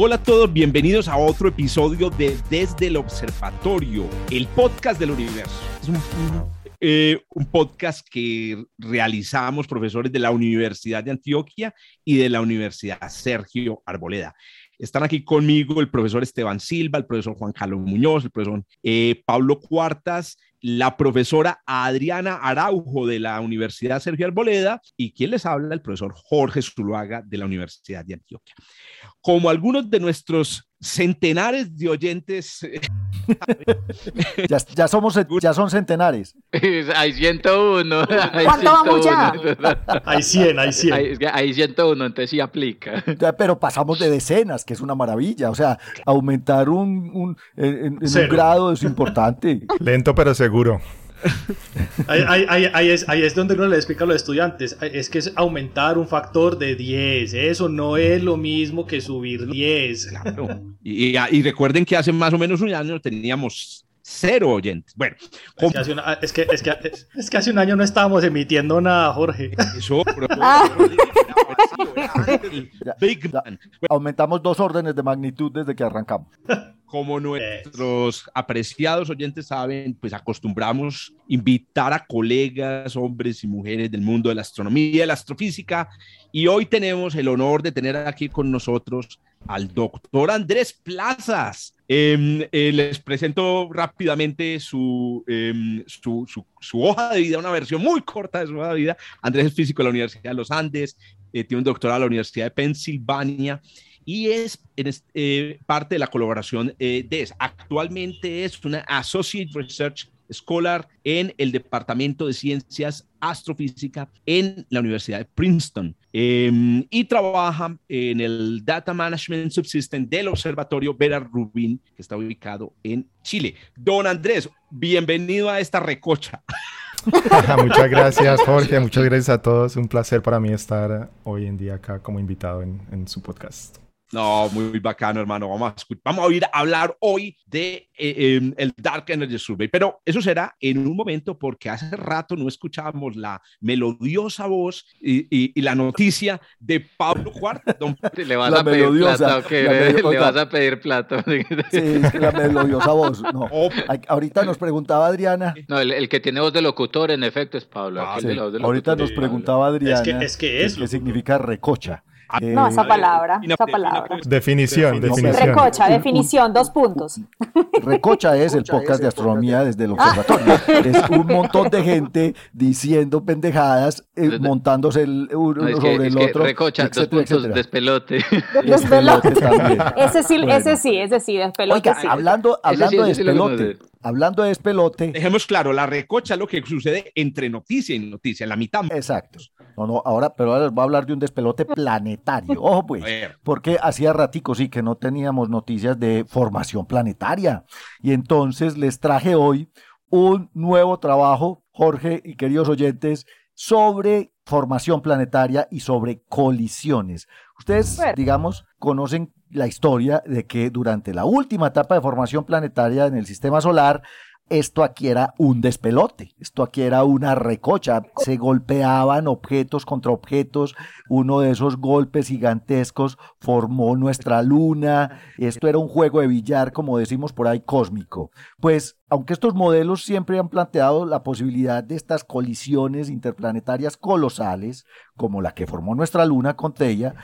Hola a todos, bienvenidos a otro episodio de Desde el Observatorio, el podcast del universo. Es un, eh, un, podcast que realizamos profesores de la Universidad de Antioquia y de la Universidad Sergio Arboleda. Están aquí conmigo el profesor Esteban Silva, el profesor Juan Carlos Muñoz, el profesor eh, Pablo Cuartas, la profesora Adriana Araujo de la Universidad Sergio Arboleda y quien les habla, el profesor Jorge Zuluaga de la Universidad de Antioquia. Como algunos de nuestros centenares de oyentes. ya, ya, somos, ya son centenares. Hay 101. Hay ¿Cuánto vamos ya? Hay 100, hay 100. Hay, hay 101, entonces sí aplica. Pero pasamos de decenas, que es una maravilla. O sea, aumentar un, un en, en un grado es importante. Lento pero seguro. Ahí, ahí, ahí, es, ahí, es, donde uno le explica a los estudiantes, es que es aumentar un factor de 10, eso no es lo mismo que subir 10. Claro. Y, y, recuerden que hace más o menos un año teníamos cero oyentes. Bueno, es que, hace una, es, que, es, que, es, que, hace un año no estábamos emitiendo nada, Jorge. Eso, pero, Big Man. Aumentamos dos órdenes de magnitud desde que arrancamos. Como nuestros apreciados oyentes saben, pues acostumbramos invitar a colegas, hombres y mujeres del mundo de la astronomía y de la astrofísica. Y hoy tenemos el honor de tener aquí con nosotros al doctor Andrés Plazas. Eh, eh, les presento rápidamente su, eh, su, su, su, hoja de vida, una versión muy corta de su hoja de vida. Andrés es físico de la Universidad de los Andes, tiene un doctorado en la Universidad de Pensilvania y es, es parte de la colaboración de ES. Actualmente es una Associate Research Scholar en el Departamento de Ciencias Astrofísica en la Universidad de Princeton eh, y trabaja en el Data Management Subsystem del Observatorio Vera Rubin, que está ubicado en Chile. Don Andrés, bienvenido a esta recocha. muchas gracias, Jorge. Muchas gracias a todos. Un placer para mí estar hoy en día acá como invitado en su podcast. No, muy bacano, hermano. Vamos a, vamos a ir a hablar hoy de eh, eh, el Dark Energy Survey, pero eso será en un momento porque hace rato no escuchábamos la melodiosa voz y, y, y la noticia de Pablo Cuarto. Don... Le vas la a pedir plata, okay, le vas a pedir plata. Sí, la melodiosa voz. No. Oh. Ahorita nos preguntaba Adriana. No, el, el, que tiene voz de locutor, en efecto, es Pablo. Ah, sí. Ahorita nos preguntaba Adriana. Es que es, que es ¿Qué significa recocha? No, esa palabra, esa palabra. Definición, definición. Recocha, definición, dos puntos. Recocha es el podcast de astronomía desde el observatorio. Es un montón de gente diciendo pendejadas, eh, montándose el uno no, es sobre que, el es otro. Recocha, etcétera, dos puntos, etcétera. despelote. Despelote también. Ese sí, bueno. ese sí, ese sí, despelote. Oiga, sí. hablando, hablando sí, de despelote. Hablando de despelote. Dejemos claro, la recocha es lo que sucede entre noticia y noticia, en la mitad. Exacto. No, no, ahora, pero ahora les voy a hablar de un despelote planetario. Ojo, pues, porque hacía ratico sí que no teníamos noticias de formación planetaria. Y entonces les traje hoy un nuevo trabajo, Jorge y queridos oyentes, sobre formación planetaria y sobre colisiones. Ustedes, bueno. digamos, conocen la historia de que durante la última etapa de formación planetaria en el sistema solar, esto aquí era un despelote, esto aquí era una recocha, se golpeaban objetos contra objetos, uno de esos golpes gigantescos formó nuestra luna, esto era un juego de billar, como decimos por ahí, cósmico. Pues, aunque estos modelos siempre han planteado la posibilidad de estas colisiones interplanetarias colosales, como la que formó nuestra luna con Teia,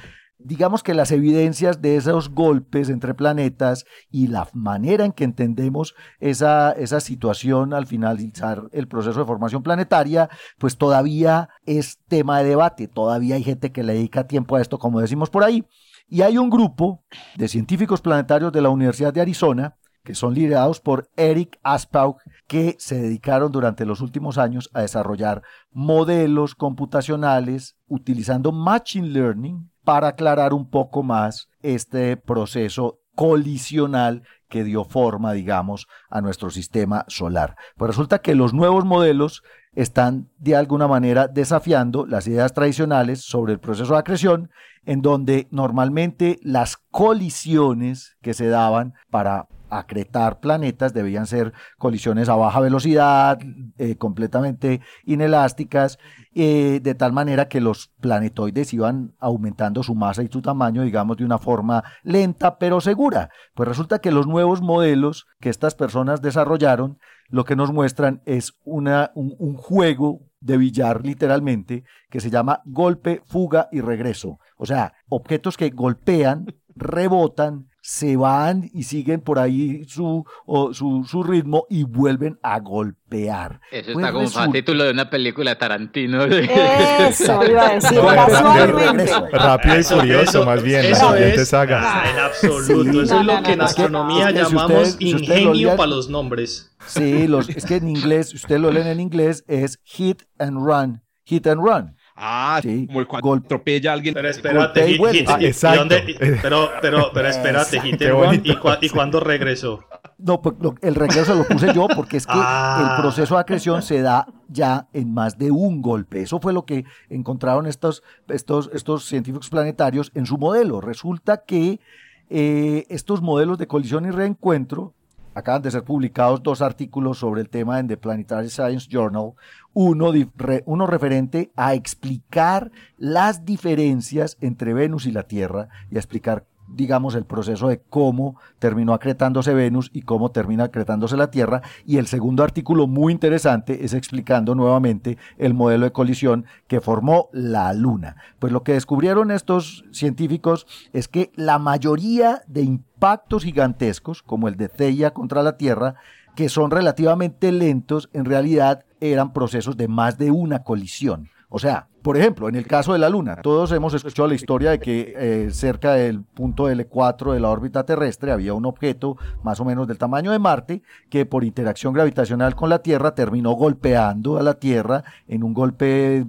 digamos que las evidencias de esos golpes entre planetas y la manera en que entendemos esa, esa situación al finalizar el proceso de formación planetaria, pues todavía es tema de debate, todavía hay gente que le dedica tiempo a esto, como decimos por ahí. Y hay un grupo de científicos planetarios de la Universidad de Arizona, que son liderados por Eric Aspaug, que se dedicaron durante los últimos años a desarrollar modelos computacionales utilizando Machine Learning para aclarar un poco más este proceso colisional que dio forma, digamos, a nuestro sistema solar. Pues resulta que los nuevos modelos están de alguna manera desafiando las ideas tradicionales sobre el proceso de acreción, en donde normalmente las colisiones que se daban para acretar planetas debían ser colisiones a baja velocidad, eh, completamente inelásticas, eh, de tal manera que los planetoides iban aumentando su masa y su tamaño, digamos, de una forma lenta pero segura. Pues resulta que los nuevos modelos que estas personas desarrollaron lo que nos muestran es una, un, juego de billar literalmente que se llama golpe, fuga y regreso. O sea, objetos que golpean, rebotan, se van y siguen por ahí su, su, su, ritmo y vuelven a golpear. Eso pues está como resulta... título de una película de Tarantino. Eso iba a decir, Rápido y furioso, más bien, eso es, saga. Ah, en absoluto, eso es lo que en astronomía llamamos ingenio para los nombres. Sí, los, es que en inglés, usted lo leen en inglés, es hit and run, hit and run. Ah, sí. como el cuando atropella a alguien. Pero espérate, hit, hit, ah, exacto. pero, pero, pero espérate, ¿y, cu ¿y cuándo regresó? No, pues, el regreso lo puse yo porque es que ah. el proceso de acreción se da ya en más de un golpe. Eso fue lo que encontraron estos, estos, estos científicos planetarios en su modelo. Resulta que eh, estos modelos de colisión y reencuentro acaban de ser publicados dos artículos sobre el tema en The Planetary Science Journal, uno, uno referente a explicar las diferencias entre Venus y la Tierra y a explicar digamos, el proceso de cómo terminó acretándose Venus y cómo termina acretándose la Tierra. Y el segundo artículo muy interesante es explicando nuevamente el modelo de colisión que formó la Luna. Pues lo que descubrieron estos científicos es que la mayoría de impactos gigantescos, como el de Theia contra la Tierra, que son relativamente lentos, en realidad eran procesos de más de una colisión. O sea, por ejemplo, en el caso de la Luna, todos hemos escuchado la historia de que eh, cerca del punto L4 de la órbita terrestre había un objeto más o menos del tamaño de Marte que por interacción gravitacional con la Tierra terminó golpeando a la Tierra en un golpe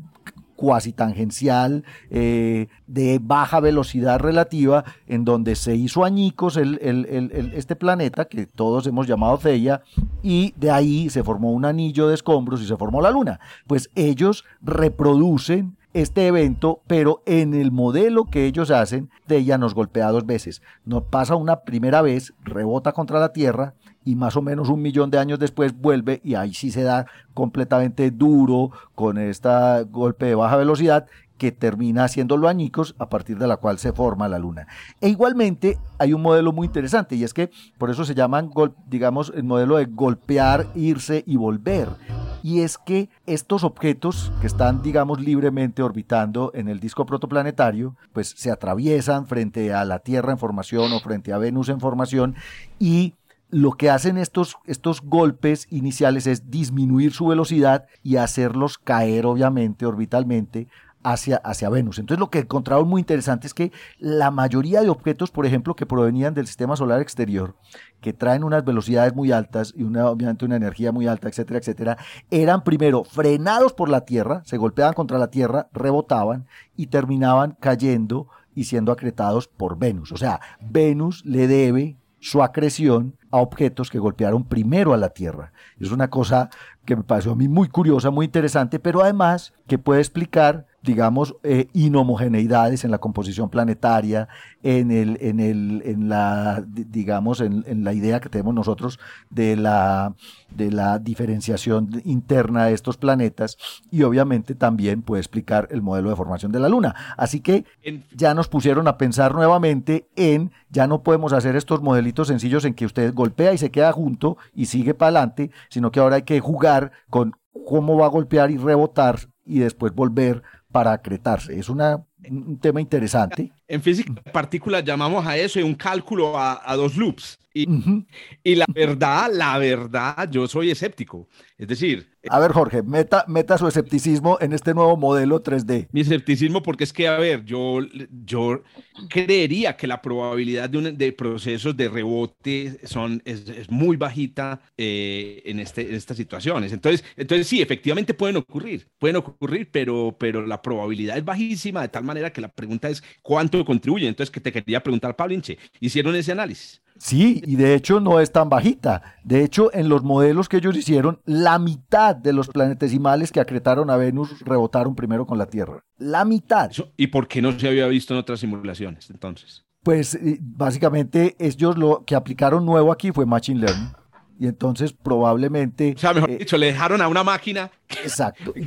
cuasi tangencial eh, de baja velocidad relativa en donde se hizo añicos este planeta que todos hemos llamado Theia y de ahí se formó un anillo de escombros y se formó la luna. Pues ellos reproducen este evento, pero en el modelo que ellos hacen, Theia nos golpea dos veces. Nos pasa una primera vez, rebota contra la Tierra, y más o menos un millón de años después vuelve y ahí sí se da completamente duro con este golpe de baja velocidad que termina haciéndolo añicos a partir de la cual se forma la luna. E igualmente hay un modelo muy interesante y es que por eso se llaman, digamos, el modelo de golpear, irse y volver. Y es que estos objetos que están, digamos, libremente orbitando en el disco protoplanetario, pues se atraviesan frente a la Tierra en formación o frente a Venus en formación y lo que hacen estos, estos golpes iniciales es disminuir su velocidad y hacerlos caer, obviamente, orbitalmente hacia, hacia Venus. Entonces lo que encontraron muy interesante es que la mayoría de objetos, por ejemplo, que provenían del sistema solar exterior, que traen unas velocidades muy altas y una, obviamente una energía muy alta, etcétera, etcétera, eran primero frenados por la Tierra, se golpeaban contra la Tierra, rebotaban y terminaban cayendo y siendo acretados por Venus. O sea, Venus le debe su acreción a objetos que golpearon primero a la Tierra. Es una cosa que me pareció a mí muy curiosa, muy interesante, pero además que puede explicar digamos, eh, inhomogeneidades en la composición planetaria, en, el, en, el, en la, digamos, en, la idea que tenemos nosotros de la, de la diferenciación interna de estos planetas y obviamente también puede explicar el modelo de formación de la Luna. Así que ya nos pusieron a pensar nuevamente en, ya no podemos hacer estos modelitos sencillos en que usted golpea y se queda junto y sigue para adelante, sino que ahora hay que jugar con cómo va a golpear y rebotar y después volver para acretarse. Es una, un tema interesante. En física de partículas llamamos a eso un cálculo a, dos loops. Y, la verdad, la verdad, yo soy escéptico. Es decir... A ver, Jorge, meta, meta su escepticismo en este nuevo modelo 3D. Mi escepticismo porque es que, a ver, yo, yo creería que la probabilidad de, de procesos de rebote son, es, muy bajita eh, en, este, en estas situaciones. Entonces, entonces, sí, efectivamente pueden ocurrir, pueden ocurrir, pero, pero la probabilidad es bajísima de tal manera que la pregunta es cuánto contribuye. Entonces, que te quería preguntar, Pablo Inche, ¿hicieron ese análisis? Sí, y de hecho no es tan bajita. De hecho, en los modelos que ellos hicieron, la mitad de los planetesimales que acretaron a Venus rebotaron primero con la Tierra. La mitad. ¿Y por qué no se había visto en otras simulaciones entonces? Pues eh, básicamente ellos lo que aplicaron nuevo aquí fue Machine Learning y entonces probablemente... O sea, mejor eh, dicho, le dejaron a una máquina... Exacto, y,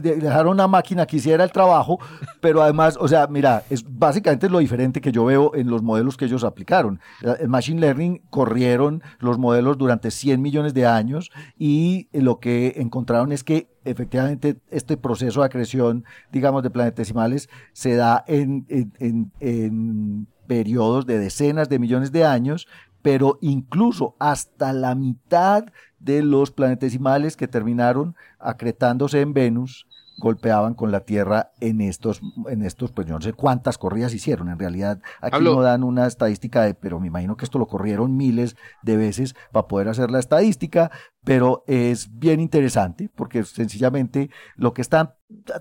dejaron una máquina que hiciera el trabajo, pero además, o sea, mira, es básicamente lo diferente que yo veo en los modelos que ellos aplicaron. El Machine Learning corrieron los modelos durante 100 millones de años y lo que encontraron es que efectivamente este proceso de acreción, digamos, de planetesimales se da en, en, en periodos de decenas de millones de años, pero incluso hasta la mitad de los planetesimales que terminaron acretándose en Venus golpeaban con la Tierra en estos, en estos, pues yo no sé cuántas corridas hicieron. En realidad, aquí no dan una estadística de, pero me imagino que esto lo corrieron miles de veces para poder hacer la estadística, pero es bien interesante porque sencillamente lo que están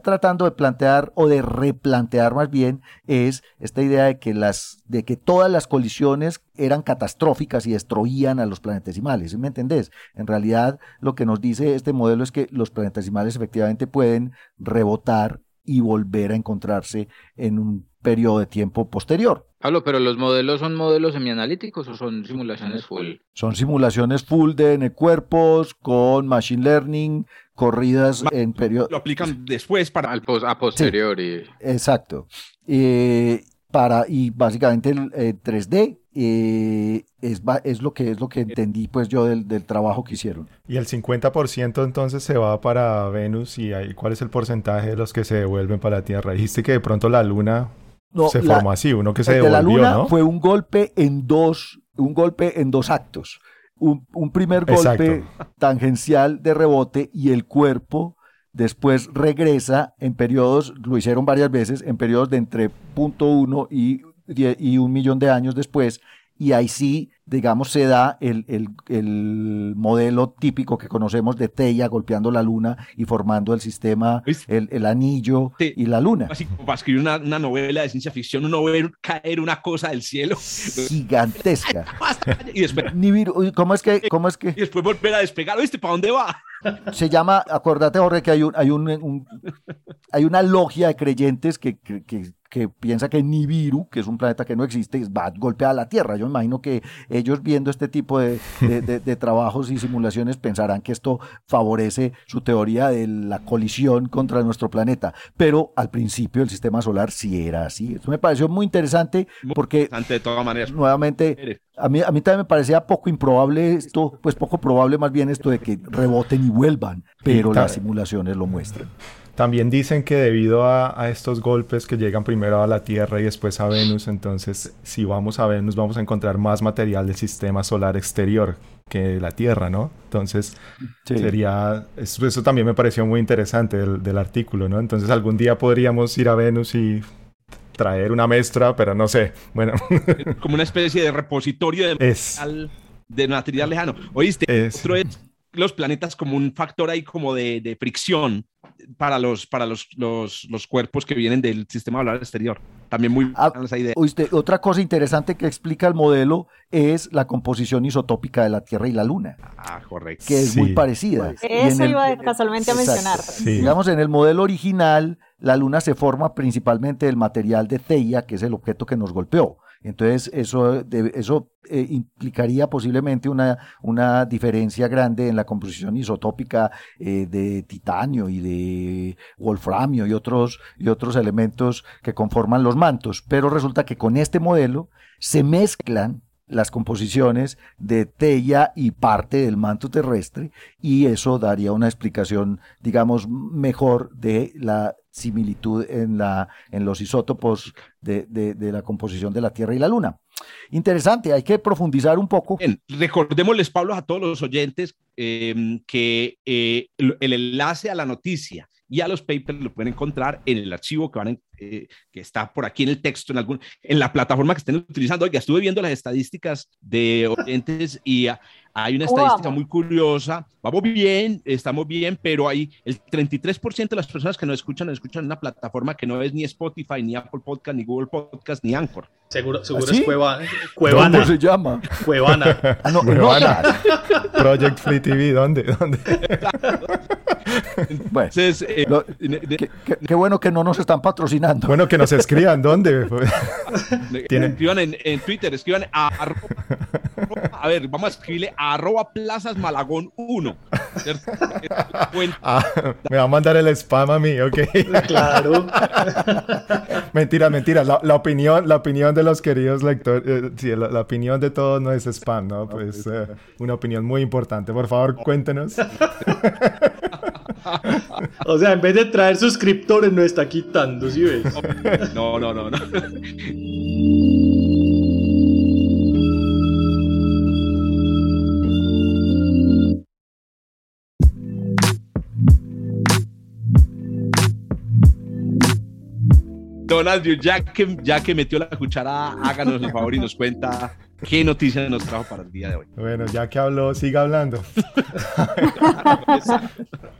tratando de plantear o de replantear más bien es esta idea de que las de que todas las colisiones eran catastróficas y destruían a los planetesimales, ¿me entendés? En realidad lo que nos dice este modelo es que los planetesimales efectivamente pueden rebotar y volver a encontrarse en un periodo de tiempo posterior. Pablo, pero los modelos son modelos semianalíticos o son simulaciones full? Son simulaciones full de N cuerpos con machine learning, corridas en periodo. Lo aplican después para. Al a posteriori. exacto. para, y básicamente el 3D eh, es, es, lo que, es lo que entendí pues yo del, del trabajo que hicieron. Y el 50% entonces se va para Venus y ahí, ¿cuál es el porcentaje de los que se devuelven para la Tierra? Dijiste que de pronto la Luna se formó así, uno que se devolvió, de la Luna fue un golpe en dos, un golpe en dos actos. Un, un primer golpe tangencial de rebote y el cuerpo después regresa en periodos, lo hicieron varias veces, en periodos de entre punto uno y, y un millón de años después, y ahí sí, digamos, se da el, el, modelo típico que conocemos de Teia golpeando la luna y formando el sistema, el, el, anillo y la luna. Así como para escribir una, una, novela de ciencia ficción, uno ve caer una cosa del cielo. Gigantesca. y después... ¿Cómo es que...? Cómo es que... Y después volver a despegar. ¿Viste? ¿Para dónde va? Se llama, acuérdate, Jorge, que hay un, hay un, hay una logia de creyentes que, que, que piensa que Nibiru, que es un planeta que no existe, va a golpear a la Tierra. Yo imagino que ellos viendo este tipo de, de, trabajos y simulaciones pensarán que esto favorece su teoría de la colisión contra nuestro planeta. Pero al principio el sistema solar sí era así. Esto me pareció muy interesante porque... Interesante de todas maneras. Nuevamente, a mí, a mí también me parecía poco improbable esto, pues poco probable más bien esto de que reboten y vuelvan, pero las simulaciones lo muestran. También dicen que debido a, estos golpes que llegan primero a la Tierra y después a Venus, entonces si vamos a Venus vamos a encontrar más material del sistema solar exterior que la Tierra, ¿no? Entonces sería, eso, también me pareció muy interesante del, artículo, ¿no? Entonces algún día podríamos ir a Venus y traer una muestra, pero no sé, bueno. Como una especie de repositorio de material, de material lejano. ¿Oíste? Otro es los planetas como un factor ahí como de, de fricción para los, para los, los, los, cuerpos que vienen del sistema solar exterior. También muy ah, esa idea. otra cosa interesante que explica el modelo es la composición isotópica de la Tierra y la Luna. Ah, correcto. Que es muy parecida. Eso iba casualmente a mencionar. Digamos, en el modelo original, la Luna se forma principalmente del material de Theia, que es el objeto que nos golpeó. Entonces, eso, eso eh, implicaría posiblemente una, una diferencia grande en la composición isotópica eh, de titanio y de wolframio y otros, y otros elementos que conforman los mantos. Pero resulta que con este modelo se mezclan las composiciones de Teia y parte del manto terrestre y eso daría una explicación, digamos, mejor de la similitud en, la, en los isótopos de, de, la composición de la Tierra y la Luna. Interesante, hay que profundizar un poco. Bien, recordémosles, Pablo, a todos los oyentes em, que eh, el enlace a la noticia y a los papers lo pueden encontrar en el archivo que, van eh, que está por aquí en el texto, en, algún, en la plataforma que estén utilizando. Oiga, estuve viendo las estadísticas de oyentes y hay una estadística muy curiosa. Vamos bien, estamos bien, pero hay el 33% de las personas que nos escuchan, nos escuchan en una plataforma que no es ni Spotify, ni Apple Podcast, ni Google Podcast, ni Anchor. Seguro, seguro ¿Ah, es Cueva, Cuevana. ¿Cómo se llama? Cuevana. Ah, no, Cuevana. Project Free TV, ¿dónde? ¿Dónde? bueno, eh, qué, bueno que no nos están patrocinando. Bueno, que nos escriban, ¿dónde? ¿Tienen? Escriban en, Twitter, escriban a, a ver, vamos a escribirle a arroba plazas malagón 1. Ah, me va a mandar el spam a mí, ok. Claro. mentira, mentira. La, opinión, la opinión de los queridos lectores, eh, sí, la, opinión de todos no es spam, ¿no? Pues eh, una opinión muy importante. Por favor, cuéntenos. O sea, en vez de traer suscriptores, no está quitando, ¿sí ves? No, no, no, no. Donald, ya que, ya que metió la cuchara, háganos el favor y nos cuenta qué noticias nos trajo para el día de hoy. Bueno, ya que habló, siga hablando.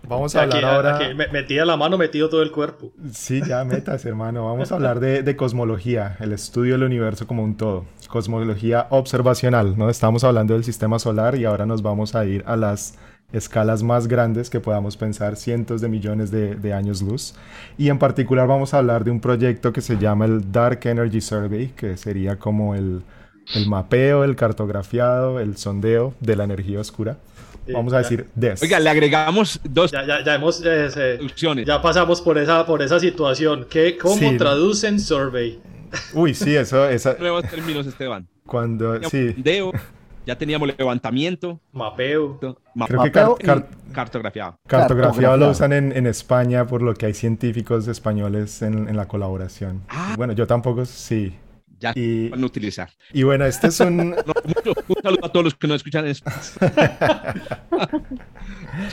Vamos a hablar ahora. metía la mano, metido todo el cuerpo. Sí, ya metas, hermano. Vamos a hablar de, de, cosmología, el estudio del universo como un todo. Cosmología observacional, ¿no? Estamos hablando del sistema solar y ahora nos vamos a ir a las escalas más grandes que podamos pensar, cientos de millones de, años luz. Y en particular vamos a hablar de un proyecto que se llama el Dark Energy Survey, que sería como el, mapeo, el cartografiado, el sondeo de la energía oscura. Vamos a decir DES. Oiga, le agregamos dos ya, ya, ya hemos eh, ya pasamos por esa por esa situación. ¿Qué, ¿Cómo traducen survey? Uy, sí, eso esa nuevos términos, Esteban. Cuando sí. Sondeo, ya teníamos levantamiento. Mapeo. Creo que cartografiado. Cartografiado lo usan en, España por lo que hay científicos españoles en, la colaboración. Ah. Bueno, yo tampoco, sí. Ya y, van a utilizar. Y bueno, este es un... un saludo a todos los que nos escuchan en es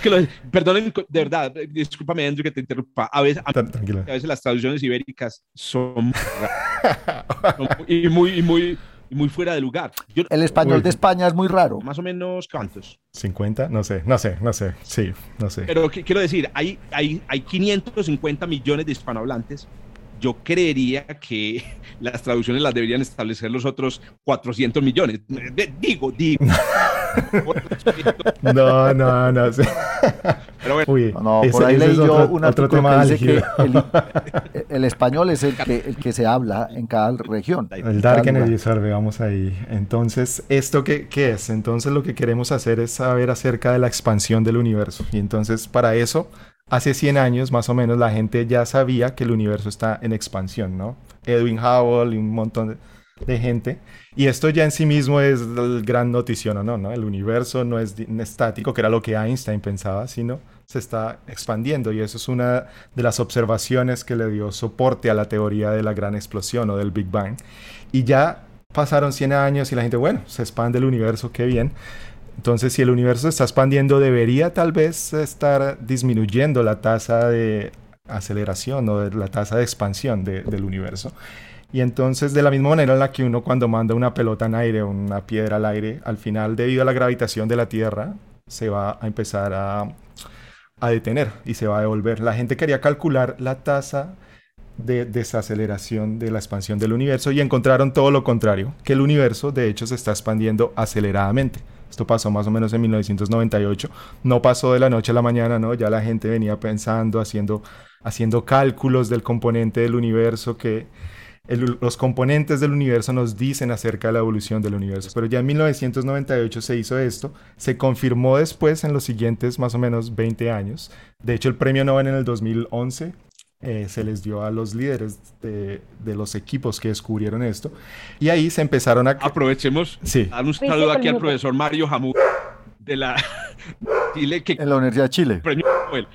que perdonen, de verdad, discúlpame Andrew que te interrumpa. A veces, a, veces las traducciones ibéricas son, son y muy, y muy muy fuera de lugar. el español de España es muy raro. Más o menos, ¿cuántos? 50, no sé, no sé, no sé, sí, no sé. Pero quiero decir, hay, hay, hay 550 millones de hispanohablantes yo creería que las traducciones las deberían establecer los otros 400 millones. Digo, digo. no, no, no. Pero bueno, no, por ahí leí yo un artículo que dice que el, español es el que, el que se habla en cada región. El Dark Energy Survey, vamos ahí. Entonces, ¿esto qué, qué es? Entonces lo que queremos hacer es saber acerca de la expansión del universo. Y entonces, para eso hace 100 años más o menos la gente ya sabía que el universo está en expansión, ¿no? Edwin Hubble y un montón de, gente. Y esto ya en sí mismo es el gran notición, ¿no? ¿no? El universo no es estático, que era lo que Einstein pensaba, sino se está expandiendo. Y eso es una de las observaciones que le dio soporte a la teoría de la gran explosión o del Big Bang. Y ya pasaron 100 años y la gente, bueno, se expande el universo, qué bien. Entonces, si el universo está expandiendo, debería tal vez estar disminuyendo la tasa de aceleración o la tasa de expansión del universo. Y entonces, de la misma manera en la que uno cuando manda una pelota en aire una piedra al aire, al final, debido a la gravitación de la Tierra, se va a empezar a, a detener y se va a devolver. La gente quería calcular la tasa de desaceleración de la expansión del universo y encontraron todo lo contrario, que el universo de hecho se está expandiendo aceleradamente. Esto pasó más o menos en 1998. No pasó de la noche a la mañana, ¿no? Ya la gente venía pensando, haciendo, haciendo cálculos del componente del universo que los componentes del universo nos dicen acerca de la evolución del universo. Pero ya en 1998 se hizo esto, se confirmó después en los siguientes más o menos 20 años. De hecho, el premio Nobel en el 2011 eh, se les dio a los líderes de, los equipos que descubrieron esto. Y ahí se empezaron a... Aprovechemos. Sí. Dar un saludo aquí al profesor Mario Jamú de la Chile. Que... En la Universidad de Chile. Premio Nobel.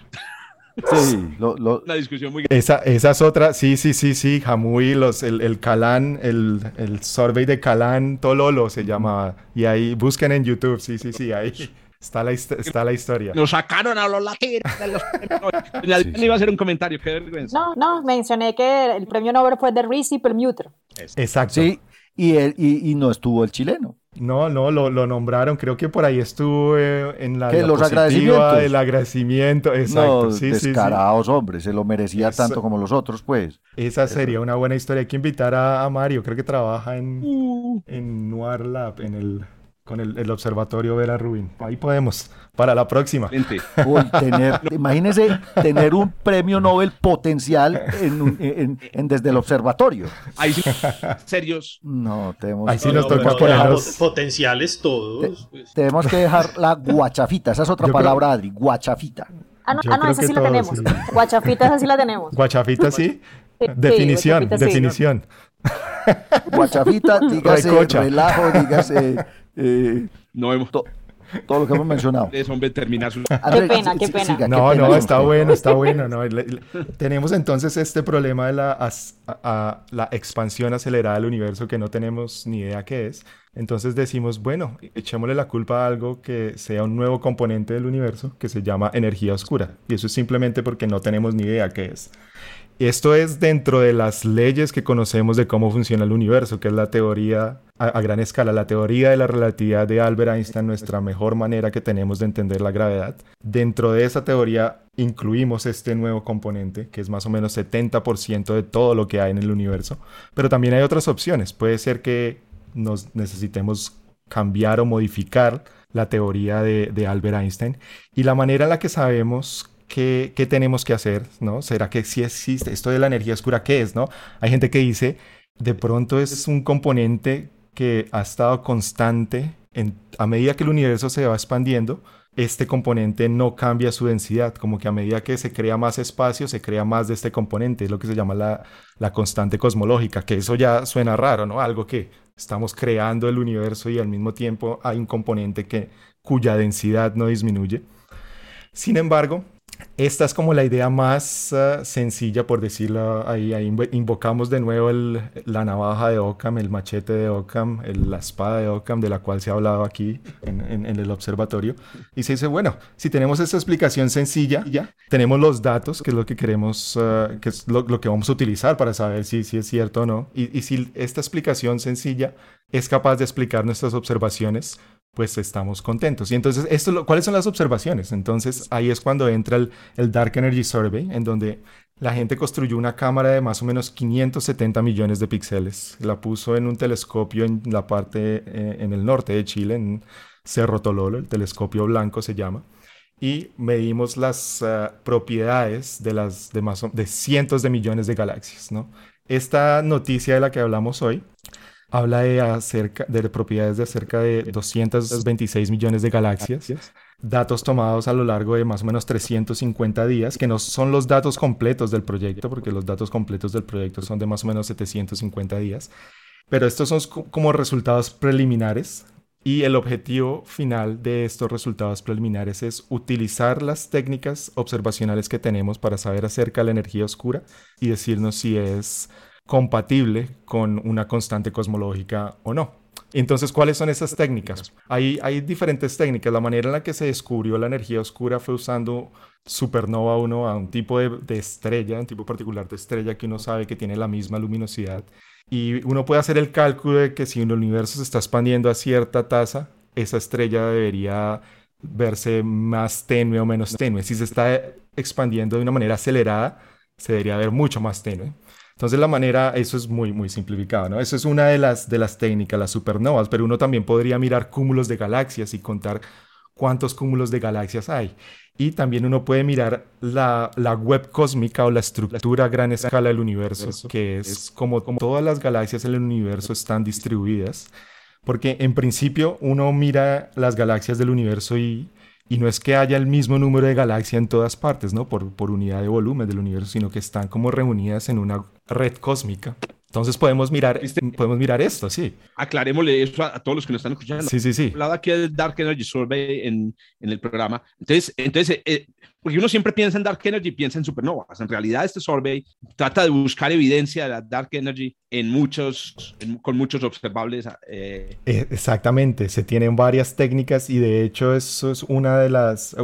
Sí, una discusión muy esa, esa es otra, sí, sí, sí, sí, Jamui, los, el, el Calán, el, el survey de Calán Tololo se llamaba. Y ahí, busquen en YouTube, sí, sí, sí, ahí. Está la, está la historia. Nos sacaron a los latinos. Nadie iba a hacer un comentario, qué vergüenza. No, no, mencioné que el premio Nobel fue de Reese Perlmutter. Exacto. Sí, y, y, y, no estuvo el chileno. No, no, lo, lo, nombraron. Creo que por ahí estuvo en la ¿Qué, los agradecimientos? del agradecimiento. Exacto. No, sí, descarados, sí, hombre. Se lo merecía tanto como los otros, pues. Esa sería una buena historia. Hay que invitar a, Mario. Creo que trabaja en, uh. en Noir Lab, en el con el, observatorio Vera Rubin. Ahí podemos, para la próxima. tener, imagínese tener un premio Nobel potencial en, desde el observatorio. Ahí sí, serios. No, tenemos, Ahí sí nos toca Potenciales todos. Pues. Tenemos que dejar la guachafita, esa es otra palabra, Adri, guachafita. Ah, no, ah, no esa sí la tenemos. Guachafita, esa sí la tenemos. Guachafita, sí. definición, definición. Guachafita, dígase relajo, dígase eh, no hemos... todo lo que hemos mencionado. Es hombre terminar su... Qué pena, qué pena. no, no, está bueno, está bueno. No. tenemos entonces este problema de la, la expansión acelerada del universo que no tenemos ni idea qué es. Entonces decimos, bueno, echémosle la culpa a algo que sea un nuevo componente del universo que se llama energía oscura. Y eso es simplemente porque no tenemos ni idea qué es. Esto es dentro de las leyes que conocemos de cómo funciona el universo, que es la teoría a, gran escala, la teoría de la relatividad de Albert Einstein, nuestra mejor manera que tenemos de entender la gravedad. Dentro de esa teoría incluimos este nuevo componente, que es más o menos 70% de todo lo que hay en el universo, pero también hay otras opciones. Puede ser que nos necesitemos cambiar o modificar la teoría de, de Albert Einstein y la manera en la que sabemos ¿qué, tenemos que hacer? ¿no? ¿Será que sí existe esto de la energía oscura? ¿Qué es? ¿no? Hay gente que dice, de pronto es un componente que ha estado constante en, a medida que el universo se va expandiendo, este componente no cambia su densidad, como que a medida que se crea más espacio, se crea más de este componente, es lo que se llama la, la constante cosmológica, que eso ya suena raro, ¿no? Algo que estamos creando el universo y al mismo tiempo hay un componente que, cuya densidad no disminuye. Sin embargo, esta es como la idea más ah, sencilla, por decirlo ahí, ahí invocamos de nuevo el, la navaja de Occam, el machete de Occam, la espada de Occam, de la cual se ha hablado aquí en, en, el observatorio. Y se dice, bueno, si tenemos esta explicación sencilla, ya tenemos los datos, que es lo que queremos, uh, que es lo, lo, que vamos a utilizar para saber si, si es cierto o no. Y, y si esta explicación sencilla es capaz de explicar nuestras observaciones, pues estamos contentos. Y entonces, ¿cuáles son las observaciones? Entonces, ahí es cuando entra el, Dark Energy Survey, en donde la gente construyó una cámara de más o menos 570 millones de píxeles. La puso en un telescopio en la parte, eh, en el norte de Chile, en Cerro Tololo, el telescopio blanco se llama. Y medimos las eh, propiedades de, las, de, más, de cientos de millones de galaxias, ¿no? Esta noticia de la que hablamos hoy habla de, acerca, de propiedades de cerca de 226 millones de galaxias, datos tomados a lo largo de más o menos 350 días, que no son los datos completos del proyecto, porque los datos completos del proyecto son de más o menos 750 días, pero estos son como resultados preliminares. Y el objetivo final de estos resultados preliminares es utilizar las técnicas observacionales que tenemos para saber acerca de la energía oscura y decirnos si es compatible con una constante cosmológica o no. Entonces, ¿cuáles son esas técnicas? Hay, diferentes técnicas. La manera en la que se descubrió la energía oscura fue usando supernova 1 a un tipo de, de, estrella, un tipo particular de estrella que uno sabe que tiene la misma luminosidad. Y uno puede hacer el cálculo de que si un universo se está expandiendo a cierta tasa, esa estrella debería verse más tenue o menos tenue. Si se está expandiendo de una manera acelerada, se debería ver mucho más tenue. Entonces la manera, eso es muy, muy simplificado, ¿no? Eso es una de las, de las técnicas, las supernovas, pero uno también podría mirar cúmulos de galaxias y contar cuántos cúmulos de galaxias hay. Y también uno puede mirar la, la web cósmica o la estructura a gran escala del universo, que es como, como todas las galaxias en el universo están distribuidas. Porque en principio uno mira las galaxias del universo y y no es que haya el mismo número de galaxias en todas partes, ¿no? Por, por unidad de volumen del universo, sino que están como reunidas en una red cósmica. Entonces podemos mirar, podemos mirar esto, sí. Aclarémosle eso a, todos los que nos están escuchando. Sí, sí, sí. Hablaba aquí del Dark Energy Survey en, en el programa. Entonces, entonces eh, porque uno siempre piensa en Dark Energy, piensa en supernovas. En realidad, este survey trata de buscar evidencia de la Dark Energy en muchos, con muchos observables. Eh, eh... Exactamente, se tienen varias técnicas y de hecho eso es una de las...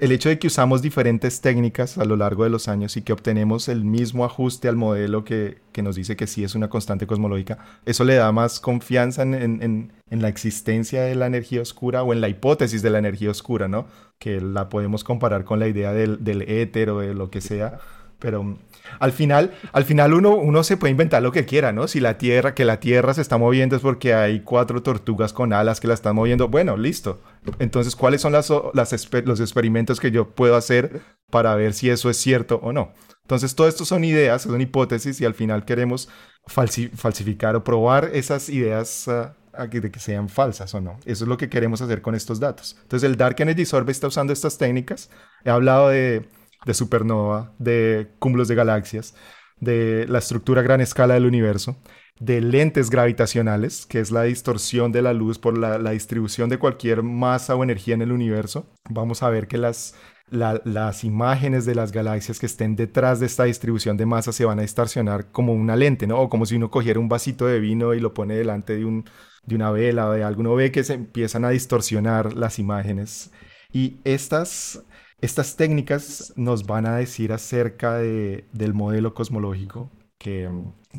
El hecho de que usamos diferentes técnicas a lo largo de los años y que obtenemos el mismo ajuste al modelo que, que nos dice que sí es una constante cosmológica, eso le da más confianza en, en, en la existencia de la energía oscura o en la hipótesis de la energía oscura, ¿no? Que la podemos comparar con la idea del, del éter o de lo que sea, pero al final, al final uno, uno se puede inventar lo que quiera, ¿no? Si la Tierra, que la Tierra se está moviendo es porque hay cuatro tortugas con alas que la están moviendo, bueno, listo. Entonces, ¿cuáles son las, los experimentos que yo puedo hacer para ver si eso es cierto o no? Entonces, todo esto son ideas, son hipótesis y al final queremos falsificar o probar esas ideas ah, de que sean falsas o no. Eso es lo que queremos hacer con estos datos. Entonces el Dark Energy Survey está usando estas técnicas. He hablado de, de supernova, de cúmulos de galaxias, de la estructura a gran escala del universo, de lentes gravitacionales, que es la distorsión de la luz por la, la distribución de cualquier masa o energía en el universo. Vamos a ver que las las imágenes de las galaxias que estén detrás de esta distribución de masa se van a distorsionar como una lente, ¿no? O como si uno cogiera un vasito de vino y lo pone delante de, un, de una vela o de algo. Uno ve que se empiezan a distorsionar las imágenes. Y estas, estas técnicas nos van a decir acerca de, del modelo cosmológico que,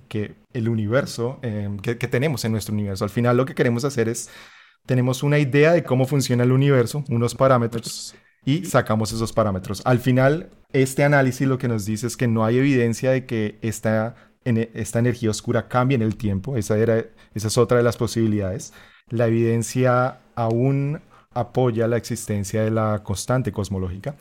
que el universo, eh, que, que tenemos en nuestro universo. Al final lo que queremos hacer es, tenemos una idea de cómo funciona el universo, unos parámetros y sacamos esos parámetros. Al final, este análisis lo que nos dice es que no hay evidencia de que esta, esta energía oscura cambie en el tiempo. Esa, era, esa es otra de las posibilidades. La evidencia aún apoya la existencia de la constante cosmológica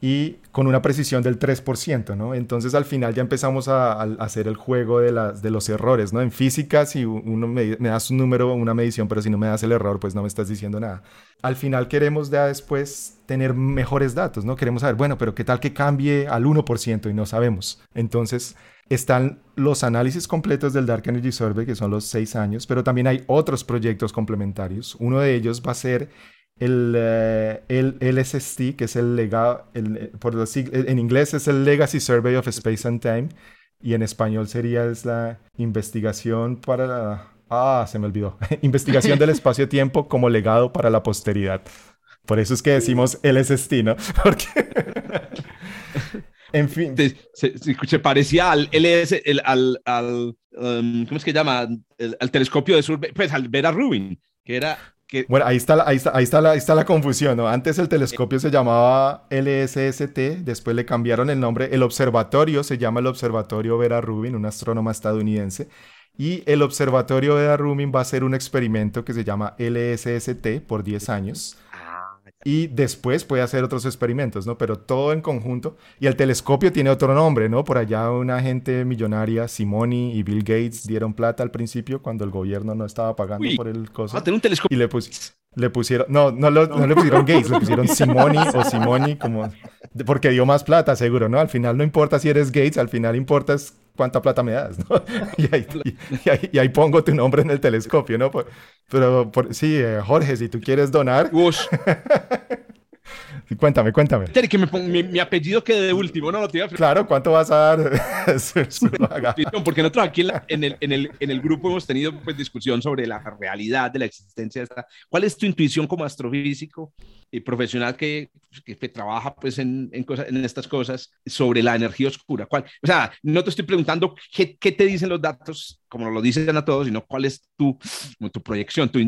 y con una precisión del 3%, ¿no? Entonces al final ya empezamos a, hacer el juego de, las, de los errores, ¿no? En física, si uno me, das un número, una medición, pero si no me das el error, pues no me estás diciendo nada. Al final queremos ya después tener mejores datos, ¿no? Queremos saber, bueno, pero ¿qué tal que cambie al 1% y no sabemos? Entonces están los análisis completos del Dark Energy Survey, que son los seis años, pero también hay otros proyectos complementarios. Uno de ellos va a ser el, eh, LSST, que es el legado, eh, por en inglés es el Legacy Survey of Space and Time, y en español sería es la investigación para la, ah, se me olvidó, investigación del espacio-tiempo como legado para la posteridad. Por eso es que decimos LSST, ¿no? Porque... en fin. Se, parecía al LS, el, al, al um, ¿cómo es que llama? al telescopio de Survey, pues al Vera Rubin, que era bueno, ahí está, la, ahí, está, ahí, está la, ahí está la confusión, ¿no? Antes el telescopio se llamaba LSST, después le cambiaron el nombre. El observatorio se llama el Observatorio Vera Rubin, un astrónoma estadounidense. Y el Observatorio Vera Rubin va a hacer un experimento que se llama LSST por 10 años y después puede hacer otros experimentos, ¿no? Pero todo en conjunto. Y el telescopio tiene otro nombre, ¿no? Por allá una gente millonaria, Simoni y Bill Gates dieron plata al principio cuando el gobierno no estaba pagando por el coso. Ah, un telescopio. Y le, le pusieron, no, no, no, le pusieron Gates, le pusieron Simoni o Simoni como, porque dio más plata, seguro, ¿no? Al final no importa si eres Gates, al final importa cuánta plata me das, ¿no? Y ahí, y, ahí, pongo tu nombre en el telescopio, ¿no? pero por, sí, eh, Jorge, si tú quieres donar... Cuéntame, cuéntame. Que mi, apellido quede de último, ¿no? Claro, ¿cuánto vas a dar? Porque nosotros aquí en, el, en, el, en el grupo hemos tenido pues, discusión sobre la realidad de la existencia de esta. ¿Cuál es tu intuición como astrofísico y profesional que, que, trabaja pues, en, en, cosas, en estas cosas sobre la energía oscura? ¿Cuál? O sea, no te estoy preguntando qué, qué te dicen los datos, como lo dicen a todos, sino cuál es tu, tu proyección, tu,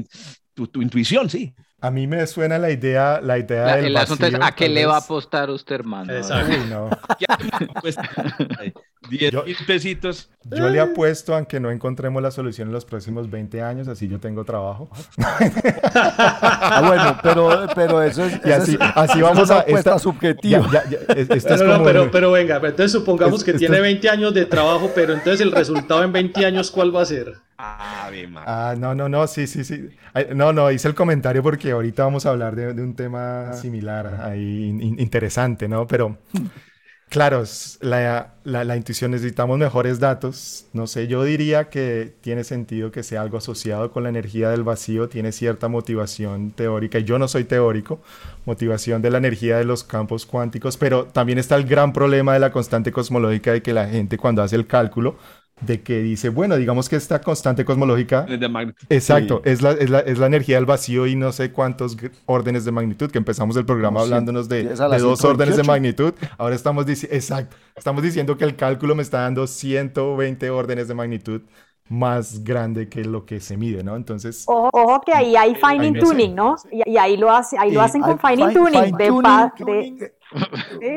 tu, tu intuición, sí. A mí me suena la idea, la idea la, del El asunto es, ¿a qué le va a apostar usted, hermano? Exacto. no. 10 mil pesitos. Yo le apuesto, aunque no encontremos la solución en los próximos 20 años, así yo tengo trabajo. ah, bueno, pero, pero eso es... Y así, así vamos a... Esta subjetiva. pero, pero, venga, entonces supongamos que tiene 20 años de trabajo, pero entonces el resultado en 20 años, ¿cuál va a ser? Ah, ah, no, no, no, sí, sí, sí. No, no, hice el comentario porque ahorita vamos a hablar de, un tema similar, ahí interesante, ¿no? Pero Claro, la, la, intuición necesitamos mejores datos. No sé, yo diría que tiene sentido que sea algo asociado con la energía del vacío, tiene cierta motivación teórica, y yo no soy teórico, motivación de la energía de los campos cuánticos, pero también está el gran problema de la constante cosmológica de que la gente cuando hace el cálculo de que dice, bueno, digamos que esta constante cosmológica... Exacto, es, la, es, la, es, la, energía del vacío y no sé cuántos órdenes de magnitud, que empezamos el programa hablándonos de, de dos órdenes de magnitud, ahora estamos diciendo, exacto, estamos diciendo que el cálculo me está dando 120 órdenes de magnitud más grande que lo que se mide, ¿no? Entonces... Ojo, que ahí hay fine tuning, ¿no? Y, ahí lo, hace, ahí lo hacen con fine tuning, de, de,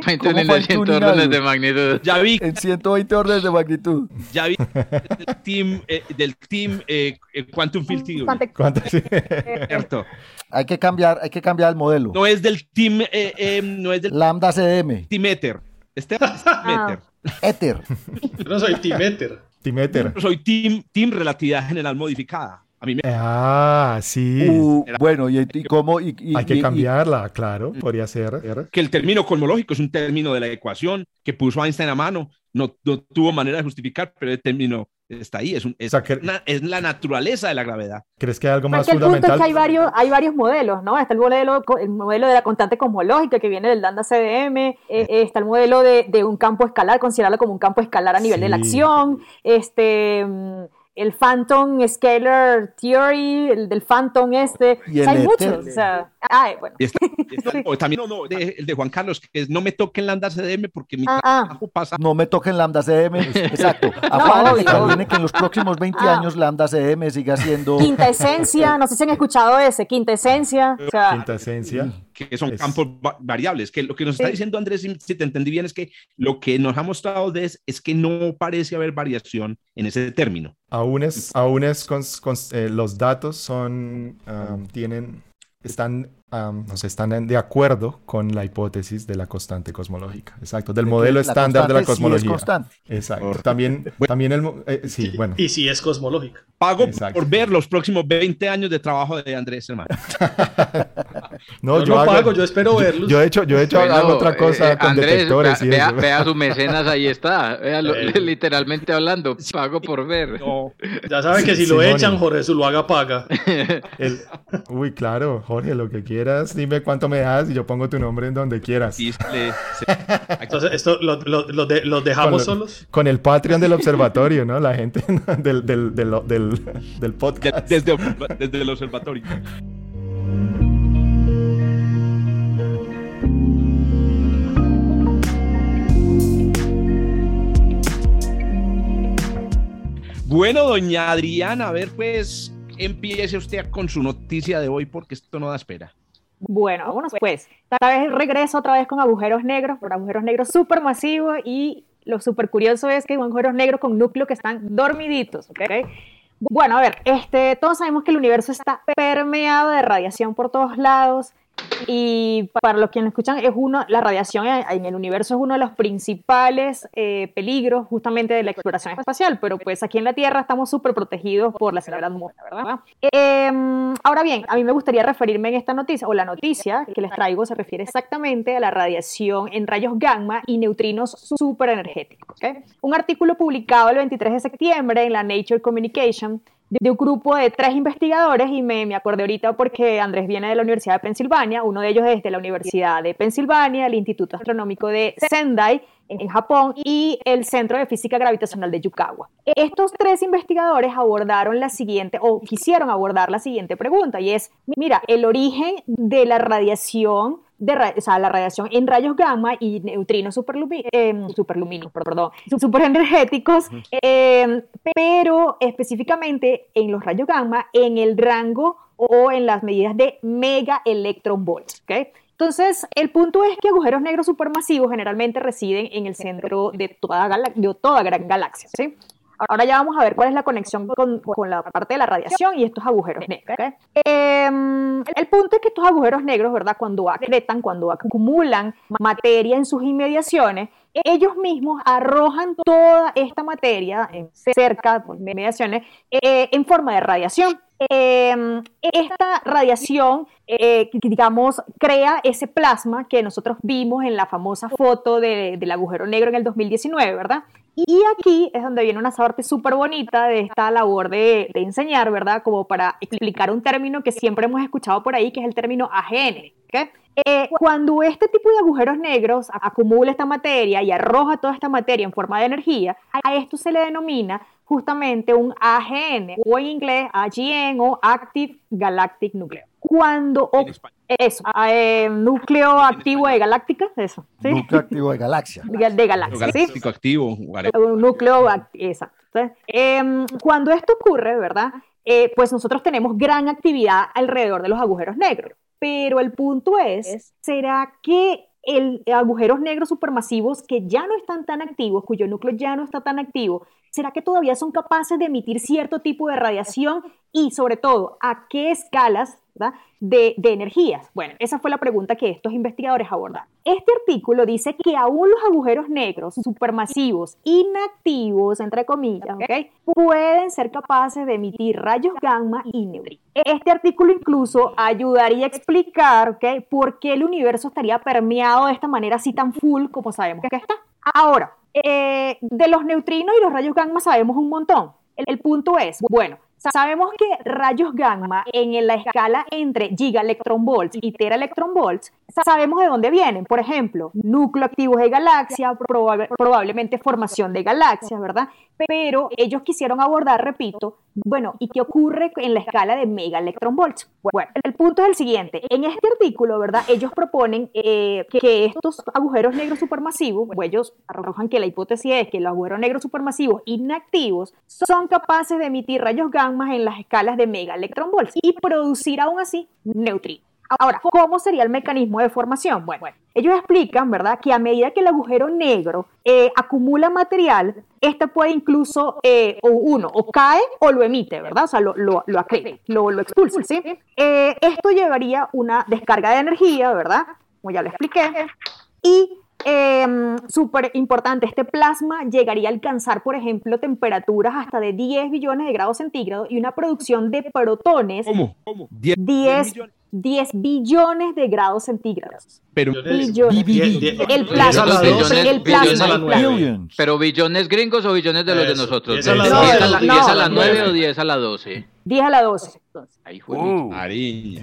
120 órdenes de magnitud. Ya vi. En 120 órdenes de magnitud. Ya vi del team, eh, del team eh, eh, Quantum Field Theory. Cierto. Hay que cambiar, hay que cambiar el modelo. No es del team, no es del Lambda CDM. Team Ether. Este es ah. Ether. Yo no soy Team Ether. Team Ether. Soy Team, team Relatividad General Modificada. A mí me... Ah, sí. Uh, bueno, ¿y, cómo? Y, Hay que cambiarla, claro, podría ser. Que el término cosmológico es un término de la ecuación que puso Einstein a mano. No, tuvo manera de justificar, pero el término está ahí. Es, es, es, la naturaleza de la gravedad. ¿Crees que hay algo más fundamental? hay varios, hay varios modelos, ¿no? Está el modelo, el modelo de la constante cosmológica que viene del Lambda CDM, eh, está el modelo de, de, un campo escalar, considerarlo como un campo escalar a nivel de la acción. Este mm, el Phantom Scalar Theory, el del Phantom este. hay muchos. O sea, bueno. también no, el de Juan Carlos, que es no me toquen lambda CDM porque mi ah, ah. trabajo pasa. No me toquen lambda CDM, exacto. A Juan viene que en los próximos 20 ah. años lambda CDM siga siendo. Quinta esencia, no sé si han escuchado ese, quinta esencia. O sea, quinta esencia que son campos variables, que lo que nos está diciendo Andrés, si te entendí bien, es que lo que nos ha mostrado es, es que no parece haber variación en ese término. Aún es, aún es con, eh, los datos son, tienen, están no sé, están de acuerdo con la hipótesis de la constante cosmológica. Exacto, del modelo estándar de la cosmología. es constante. Exacto. También, también el. Eh, sí, bueno. Y si es cosmológica. Pago por ver los próximos 20 años de trabajo de Andrés, hermano. no, yo, no pago, yo espero verlos. Yo he hecho, yo he hecho otra cosa eh, con Andrés, detectores. Vea, y vea, su mecenas, ahí está. literalmente hablando, pago por ver. Ya saben que si lo echan, Jorge, su lo haga paga. uy, claro, Jorge, lo que quiere dime cuánto me das y yo pongo tu nombre en donde quieras. Entonces, ¿esto lo, dejamos solos? Con el Patreon del observatorio, ¿no? La gente del, del, del, del, podcast. Desde, desde el observatorio. Bueno, doña Adriana, a ver, pues empiece usted con su noticia de hoy porque esto no da espera. Bueno, bueno, pues, otra vez regreso otra vez con agujeros negros, por agujeros negros supermasivos y lo súper curioso es que hay agujeros negros con núcleos que están dormiditos, ¿ok? Bueno, a ver, este, todos sabemos que el universo está permeado de radiación por todos lados. Y para los que nos escuchan, es uno, la radiación en el universo es uno de los principales eh, peligros justamente de la exploración espacial, pero pues aquí en la Tierra estamos súper protegidos por la celebridad atmósfera, ¿verdad? Em, ahora bien, a mí me gustaría referirme en esta noticia, o la noticia que les traigo se refiere exactamente a la radiación en rayos gamma y neutrinos súper energéticos. Un artículo publicado el 23 de septiembre en la Nature Communication de un grupo de tres investigadores y me, me acordé ahorita porque Andrés viene de la Universidad de Pensilvania, uno de ellos es de la Universidad de Pensilvania, el Instituto Astronómico de Sendai en Japón y el Centro de Física Gravitacional de Yukawa. Estos tres investigadores abordaron la siguiente, o quisieron abordar la siguiente pregunta, y es, mira, el origen de la radiación de o sea, la radiación en rayos gamma y neutrinos em, superlumínicos, perdón, superenergéticos, eh, pero específicamente en los rayos gamma en el rango o en las medidas de mega electron volts, ¿okay? Entonces, el punto es que agujeros negros supermasivos generalmente residen en el centro de toda, de toda gran galaxia, ¿sí? Ahora ya vamos a ver cuál es la conexión con, la parte de la radiación y estos agujeros negros. Em, el punto es que estos agujeros negros, ¿verdad? Cuando acretan, cuando acumulan materia en sus inmediaciones, ellos mismos arrojan toda esta materia cerca, por mediaciones, eh, en forma de radiación. Em, esta radiación, eh, digamos, crea ese plasma que nosotros vimos en la famosa foto del agujero negro en el 2019, ¿verdad? Y aquí es donde viene una parte súper bonita de esta labor de, enseñar, ¿verdad? Como para explicar un término que siempre hemos escuchado por ahí, que es el término AGN. Eh, cuando este tipo de agujeros negros acumula esta materia y arroja toda esta materia en forma de energía, a esto se le denomina justamente un AGN o en inglés AGN o Active Galactic Nucleo. Cuando eso, eh, núcleo activo de galáctica, eso. Núcleo activo de galaxia. De, galaxia, ¿sí? activo. Un núcleo, exacto. Em, cuando esto ocurre, ¿verdad? Eh, pues nosotros tenemos gran actividad alrededor de los agujeros negros. Pero el punto es, ¿será que el agujeros negros supermasivos que ya no están tan activos, cuyo núcleo ya no está tan activo, ¿será que todavía son capaces de emitir cierto tipo de radiación y sobre todo a qué escalas de, energías? Bueno, esa fue la pregunta que estos investigadores abordan. Este artículo dice que aún los agujeros negros supermasivos inactivos, entre comillas, pueden ser capaces de emitir rayos gamma y neutrinos. Este artículo incluso ayudaría a explicar por qué el universo estaría permeado de esta manera así tan full como sabemos que está. Ahora, eh, de los neutrinos y los rayos gamma sabemos un montón. el punto es, bueno, Sabemos que rayos gamma en la escala entre gigaelectronvolts y teraelectronvolts, sabemos de dónde vienen. Por ejemplo, núcleo activos de galaxia, probablemente formación de galaxias, ¿verdad? Pero ellos quisieron abordar, repito, bueno, ¿y qué ocurre en la escala de megaelectronvolts? Bueno, el punto es el siguiente. En este artículo, ¿verdad? Ellos proponen eh, que estos agujeros negros supermasivos, o ellos arrojan que la hipótesis es que los agujeros negros supermasivos inactivos son capaces de emitir rayos gamma en las escalas de megaelectronvolts y producir aún así neutrinos. Ahora, ¿cómo sería el mecanismo de formación? Bueno, ellos explican, ¿verdad?, que a medida que el agujero negro eh, acumula material, este puede incluso, eh, uno, o cae o lo emite, ¿verdad? O sea, lo, lo, lo, lo, lo expulsa, ¿sí? Eh, esto llevaría una descarga de energía, ¿verdad? Como ya lo expliqué. Y eh, súper importante, este plasma llegaría a alcanzar, por ejemplo, temperaturas hasta de 10 billones de grados centígrados y una producción de protones. ¿Cómo? ¿Cómo? 10, 10 10 billones de grados centígrados. Pero billones. el plasma. el plasma. Pero billones gringos o billones de los de nosotros. 10 a la 9 o 10 a la 12. 10 a la 12. Ahí fue. Uh,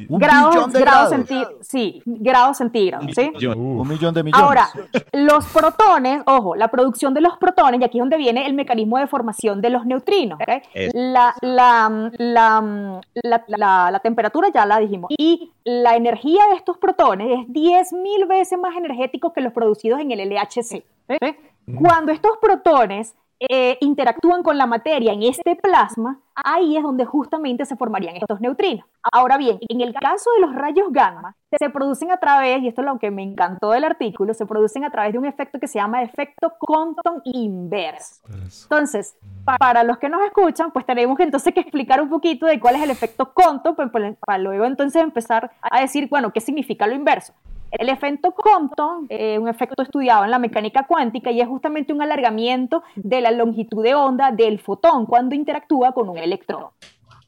grados, grados, centígrados. Sí, grados centígrados. ¿sí? un millón de millones. Ahora, los protones, ojo, la producción de los protones, y aquí es donde viene el mecanismo de formación de los neutrinos. ¿okay? La, la, la, la, temperatura ya la dijimos. Y la energía de estos protones es 10.000 veces más energético que los producidos en el LHC. Cuando estos protones eh, interactúan con la materia en este plasma, ahí es donde justamente se formarían estos neutrinos. Ahora bien, en el caso de los rayos gamma, se producen a través, y esto es lo que me encantó del artículo, se producen a través de un efecto que se llama efecto Compton inverso. Entonces, para los que nos escuchan, pues tenemos entonces que explicar un poquito de cuál es el efecto Compton, pues, pues, para luego entonces empezar a decir, bueno, ¿qué significa lo inverso? El efecto Compton eh, un efecto estudiado en la mecánica cuántica y es justamente un alargamiento de la longitud de onda del fotón cuando interactúa con un electrón.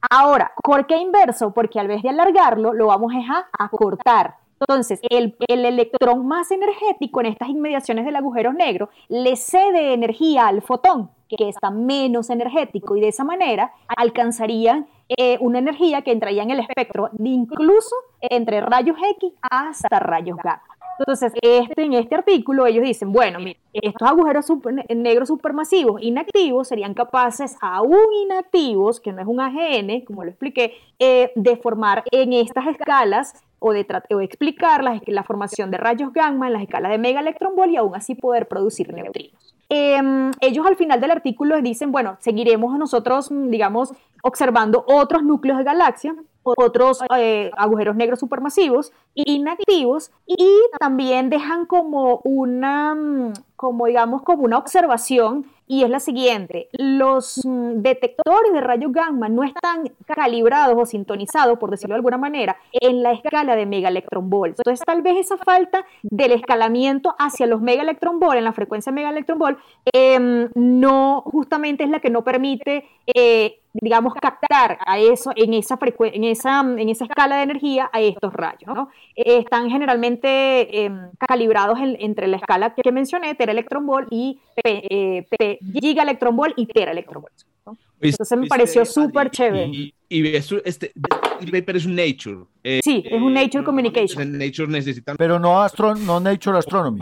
Ahora, ¿por qué inverso? Porque al vez de alargarlo, lo vamos a acortar. Entonces, el, electrón más energético en estas inmediaciones del agujero negro le cede energía al fotón, que está menos energético, y de esa manera alcanzarían eh, una energía que entraría en el espectro, incluso entre rayos X hasta rayos gamma. Entonces, este, en este artículo ellos dicen, bueno, estos agujeros negros supermasivos inactivos serían capaces, aún inactivos, que no es un AGN, como lo expliqué, eh, de formar en estas escalas o de, o explicar la, formación de rayos gamma en las escalas de mega y aún así poder producir neutrinos. Em, ellos al final del artículo dicen, bueno, seguiremos nosotros, digamos, observando otros núcleos de galaxia, otros eh, agujeros negros supermasivos inactivos y también dejan como una, como digamos, como una observación y es la siguiente. Los mm, detectores de rayos gamma no están calibrados o sintonizados, por decirlo de alguna manera, en la escala de megaelectronvolts. Entonces, tal vez esa falta del escalamiento hacia los megaelectronvolts, en la frecuencia megaelectronvolt, eh, no justamente es la que no permite eh, digamos, captar a eso, en esa, en esa, en esa escala de energía a estos rayos. ¿no? Eh, están generalmente em, calibrados entre la escala que mencioné, teraelectronvolt y eh, y teraelectronvolt. ¿no? Entonces me pareció súper chévere. Y, y, este, el paper es un Nature. Eh, sí, es un Nature Communication. Nature necesitan... Pero no, astro, no Nature Astronomy.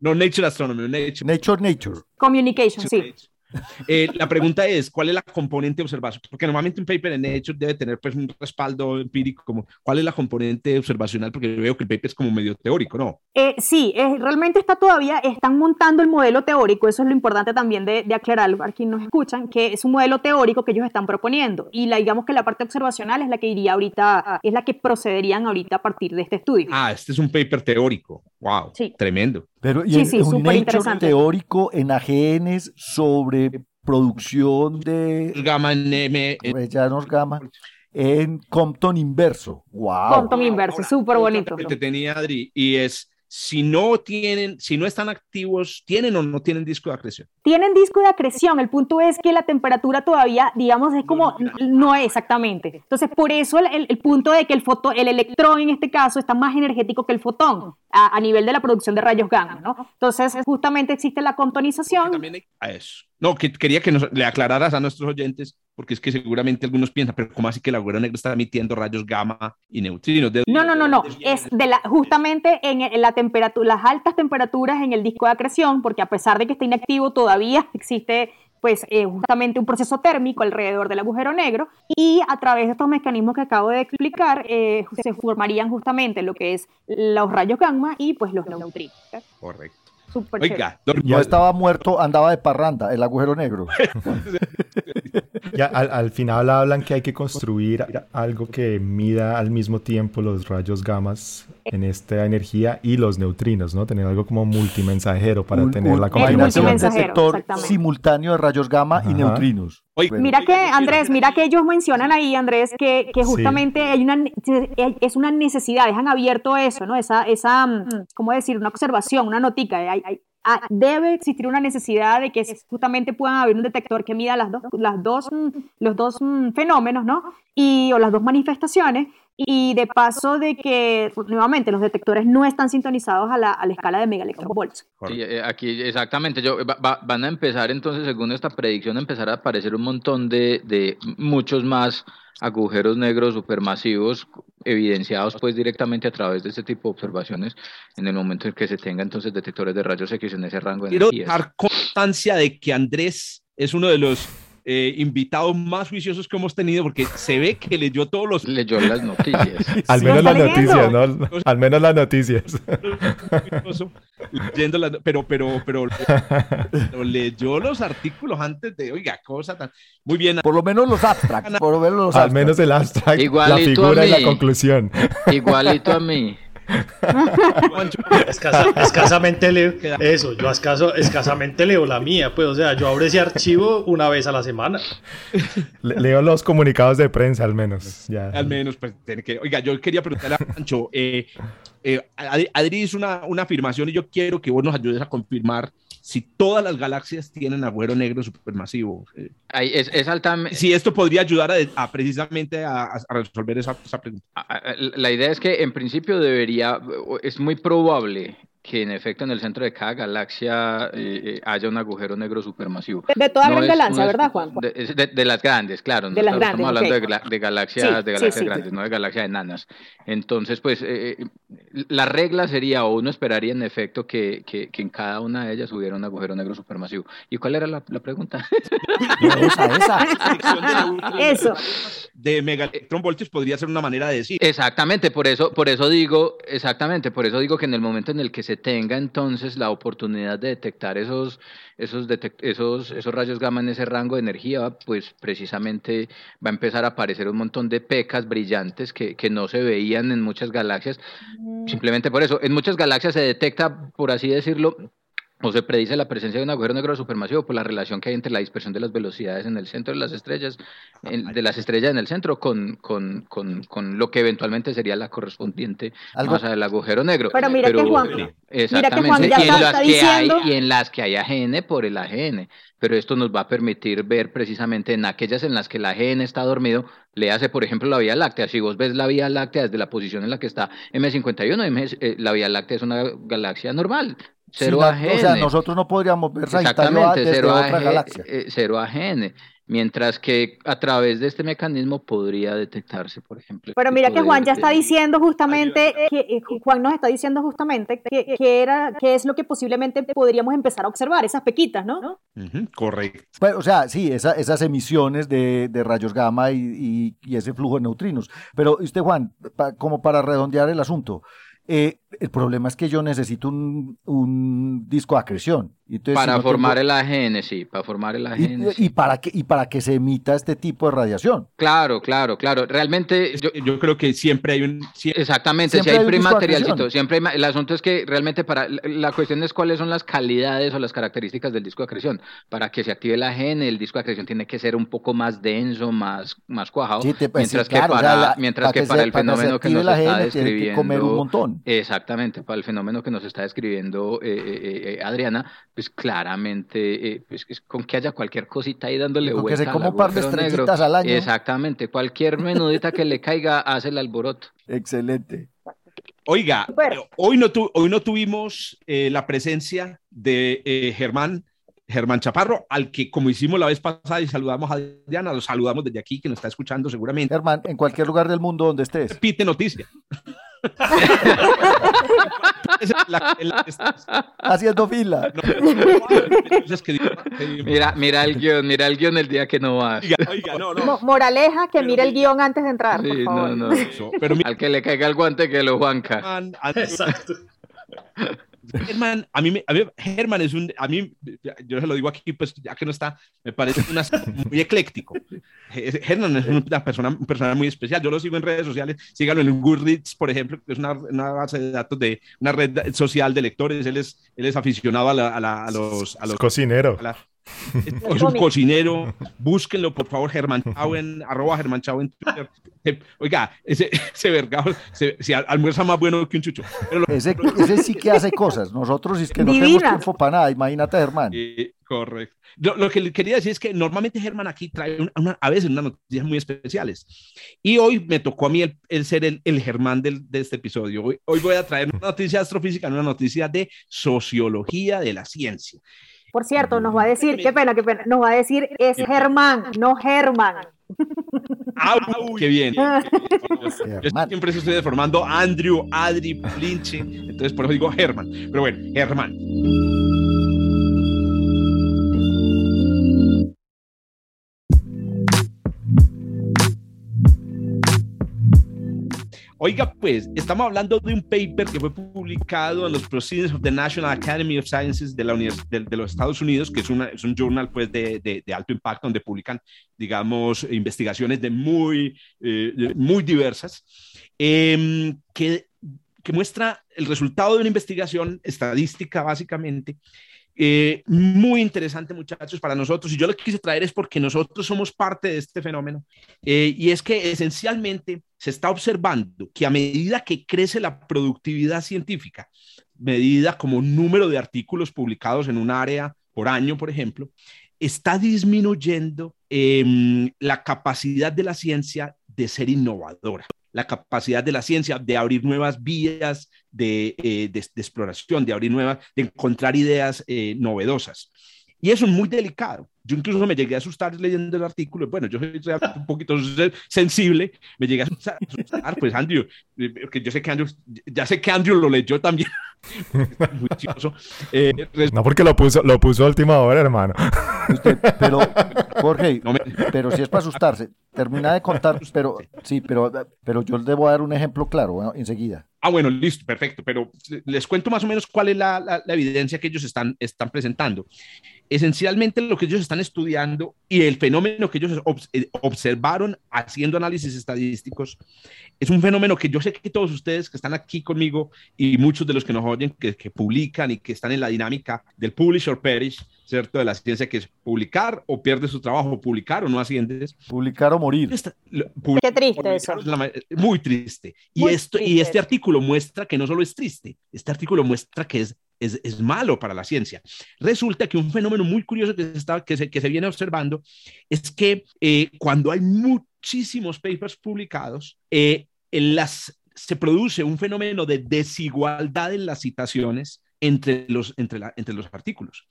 No Nature Astronomy, Nature. Nature, Nature. Communication, sí. Eh, la pregunta es, ¿cuál es la componente observación? Porque normalmente un paper en Nature debe tener pues un respaldo empírico, como, ¿cuál es la componente observacional? Porque veo que el paper es como medio teórico, ¿no? Eh, sí, realmente está todavía, están montando el modelo teórico, eso es lo importante también de, de aclarar a quienes nos escuchan, que es un modelo teórico que ellos están proponiendo y la, digamos que la parte observacional es la que iría ahorita, es la que procederían ahorita a partir de este estudio. Ah, este es un paper teórico, wow, sí. tremendo. Pero y sí, un Nature teórico en AGNs sobre producción de gamma M, gamma en Compton inverso. Wow. Compton inverso, súper bonito. Que tenía Adri y es si no tienen, si no están activos, ¿tienen o no tienen disco de acreción? Tienen disco de acreción, el punto es que la temperatura todavía, digamos, es como, no, es exactamente. Entonces, por eso el, el, punto de que el, foto, el electrón en este caso está más energético que el fotón a, nivel de la producción de rayos gamma, ¿no? Entonces, justamente existe la comptonización. También a eso. No, que quería que nos, le aclararas a nuestros oyentes, porque es que seguramente algunos piensan, pero ¿cómo así que el agujero negro está emitiendo rayos gamma y neutrinos? no, no, no, no, es de la, justamente en, la temperatura, las altas temperaturas en el disco de acreción, porque a pesar de que está inactivo, todavía existe pues eh, justamente un proceso térmico alrededor del agujero negro y a través de estos mecanismos que acabo de explicar eh, se formarían justamente lo que es los rayos gamma y pues los neutrinos. Correcto. Oiga, ya estaba muerto, andaba de parranda, el agujero negro. ya, al, final hablan que hay que construir algo que mida al mismo tiempo los rayos gamas en esta energía y los neutrinos, ¿no? Tener algo como multimensajero para tener la combinación. Un detector simultáneo de rayos gamma y neutrinos. Mira que, Andrés, mira que ellos mencionan ahí, Andrés, que, que justamente hay una, es una necesidad, dejan abierto eso, ¿no? Esa, esa mm, ¿cómo decir? Una observación, una notica. Hay, hay, ah, debe existir una necesidad de que justamente puedan haber un detector que mida las dos, las dos, mm, los dos mm, fenómenos, ¿no? Y, o las dos manifestaciones y de paso de que, nuevamente, los detectores no están sintonizados a la, a la escala de megaelectronvolts. Sí, eh, aquí exactamente, yo, van a empezar entonces, según esta predicción, a empezar a aparecer un montón de, de muchos más agujeros negros supermasivos evidenciados pues directamente a través de este tipo de observaciones en el momento en que se tenga entonces detectores de rayos X en ese rango de Quiero dar constancia de que Andrés es uno de los eh, invitados más juiciosos que hemos tenido, porque se ve que leyó todos los... Leyó las noticias. Al menos las noticias, ¿no? Al menos las noticias. Leyendo las, pero, pero, pero, leyó los artículos antes de, oiga, cosa tan... Muy bien. Por lo menos los abstracts. Por lo menos los Al menos el abstract, la figura y la conclusión. Igualito a mí. escasamente leo eso, yo escasamente leo la mía, pues, o sea, yo abro ese archivo una vez a la semana. leo los comunicados de prensa, al menos. Ya. Al menos, pues, tiene que. Oiga, yo quería preguntarle a Pancho, eh, eh, Adri hizo una, una afirmación y yo quiero que vos nos ayudes a confirmar si todas las galaxias tienen agujero negro supermasivo. Eh, es, es altamente... Si esto podría ayudar a, precisamente a, resolver esa, esa, pregunta. La idea es que en principio debería, es muy probable que en efecto en el centro de cada galaxia eh, eh, haya un agujero negro supermasivo. De, toda gran galaxia, ¿verdad, Juan? De, las grandes, claro. De las grandes, estamos hablando de, galaxias, de galaxias grandes, no de galaxias enanas. Entonces, pues, eh, la regla sería, o uno esperaría en efecto que, que, en cada una de ellas hubiera un agujero negro supermasivo. ¿Y cuál era la, pregunta? esa, esa. Eso. De megaelectronvoltios podría ser una manera de decir. Exactamente, por eso, por eso digo, exactamente, por eso digo que en el momento en el que se tenga entonces la oportunidad de detectar esos, esos, esos, esos rayos gamma en ese rango de energía, pues precisamente va a empezar a aparecer un montón de pecas brillantes que, que no se veían en muchas galaxias, mm. simplemente por eso. En muchas galaxias se detecta, por así decirlo, o se predice la presencia de un agujero negro supermasivo por la relación que hay entre la dispersión de las velocidades en el centro de las estrellas, de las estrellas en el centro, con, con, con, con lo que eventualmente sería la correspondiente masa del agujero negro. Pero mira que Juan, exactamente, y, en las que hay, y en las que hay AGN por el AGN. Pero esto nos va a permitir ver precisamente en aquellas en las que el AGN está dormido, le hace, por ejemplo, la Vía Láctea. Si vos ves la Vía Láctea desde la posición en la que está M51, eh, la Vía Láctea es una galaxia normal, Cero AGN. O sea, nosotros no podríamos ver Exactamente, desde cero otra galaxia. Eh, cero AGN. Mientras que a través de este mecanismo podría detectarse, por ejemplo. Pero mira que Juan ya está diciendo justamente, que, eh, Juan nos está diciendo justamente que, era, que es lo que posiblemente podríamos empezar a observar, esas pequitas, ¿no? correcto. Pues, o sea, sí, esas emisiones de, rayos gamma y, ese flujo de neutrinos. Pero usted, Juan, como para redondear el asunto, eh, el problema es que yo necesito un, un disco de acreción para formar el AGN, sí, para formar el AGN. Y, para que, y para que se emita este tipo de radiación. Claro, claro, claro. Realmente. Yo, yo creo que siempre hay un. exactamente, si hay, hay siempre el asunto es que realmente para. La cuestión es cuáles son las calidades o las características del disco de acreción. Para que se active el AGN, el disco de acreción tiene que ser un poco más denso, más, más cuajado. Pues, mientras que para, mientras que, para el fenómeno que, nos está describiendo. comer un montón. Exactamente, para el fenómeno que nos está describiendo eh, eh, eh, Adriana pues claramente, eh, pues, con que haya cualquier cosita ahí dándole vuelta. Que se como un par de estrellitas al año. Exactamente, cualquier menudita que le caiga hace el alboroto. Excelente. Oiga, hoy, no hoy no tuvimos eh, la presencia de eh, Germán. Germán Chaparro, al que como hicimos la vez pasada y saludamos a Diana, lo saludamos desde aquí, que nos está escuchando seguramente. Germán, en cualquier lugar del mundo donde estés. Pite noticia. Haciendo fila. mira, mira el guion, mira el guion el día que no vas. Moraleja, que mire el guion antes de entrar. Al que le caiga el guante, que lo juanca. Exacto. Germán, a mí, a mí, Germán es un, a mí, yo se lo digo aquí, pues ya que no está, me parece una, muy ecléctico. Germán es una persona, un persona muy especial. Yo lo sigo en redes sociales, síganlo en Goodreads, por ejemplo, que es una, una, base de datos de una red social de lectores. Él es, él es aficionado a, a, los, a los... Cocinero. Es un cocinero, búsquenlo por favor, Germán Chauen, arroba Germán Chauen en Twitter. Eh, oiga, ese, ese vergado se, almuerza más bueno que un chucho. ese, ese, sí que hace cosas, nosotros es que no tenemos tiempo para nada, imagínate Germán. correcto. Lo, que quería decir es que normalmente Germán aquí trae a veces unas noticias muy especiales. Y hoy me tocó a mí el, ser el, el Germán del, de este episodio. Hoy, hoy voy a traer una noticia astrofísica, una noticia de sociología de la ciencia. Por cierto, nos va a decir, qué pena, qué pena, nos va a decir es Germán, no Germán. ¡Ah, qué bien! Yo siempre estoy formando Andrew, Adri, Linche, entonces por eso digo Germán. Pero bueno, Germán. Oiga, pues, estamos hablando de un paper que fue publicado en los Proceedings of the National Academy of Sciences de, la de, los Estados Unidos, que es, una, es un journal pues, de, de, alto impacto donde publican, digamos, investigaciones de muy, eh, muy diversas, em, que, que muestra el resultado de una investigación estadística, básicamente, eh, muy interesante, muchachos, para nosotros. Y yo lo que quise traer es porque nosotros somos parte de este fenómeno. Eh, y es que esencialmente se está observando que a medida que crece la productividad científica, medida como número de artículos publicados en un área por año, por ejemplo, está disminuyendo em, la capacidad de la ciencia de ser innovadora la capacidad de la ciencia de abrir nuevas vías de, eh, exploración, de abrir nuevas, de encontrar ideas eh, novedosas. Y eso es muy delicado. Yo incluso me llegué a asustar leyendo el artículo. Bueno, yo soy un poquito sensible. Me llegué a asustar, pues Andrew, eh, que yo sé que Andrew, ya sé que Andrew lo leyó también. muy eh, no porque lo puso, lo puso a última hora, hermano. pero, Jorge, pero si es para asustarse, termina de contar, pero sí, pero, pero yo les debo dar un ejemplo claro enseguida. Ah, bueno, listo, perfecto. Pero les cuento más o menos cuál es la, la, la evidencia que ellos están, están presentando esencialmente lo que ellos están estudiando y el fenómeno que ellos eh, observaron haciendo análisis estadísticos es un fenómeno que yo sé que todos ustedes que están aquí conmigo y muchos de los que nos oyen, que, que publican y que están en la dinámica del publish or perish, ¿cierto? De la ciencia, que es publicar o pierde su trabajo, publicar o no asciendes. Publicar o morir. Qué triste eso. muy triste. Y, esto, y este artículo muestra que no solo es triste, este artículo muestra que es, es, es malo para la ciencia. Resulta que un fenómeno muy curioso que se, está, que se, que se viene observando es que eh, cuando hay muchísimos papers publicados, eh, en las, se produce un fenómeno de desigualdad en las citaciones entre los, entre, entre los artículos.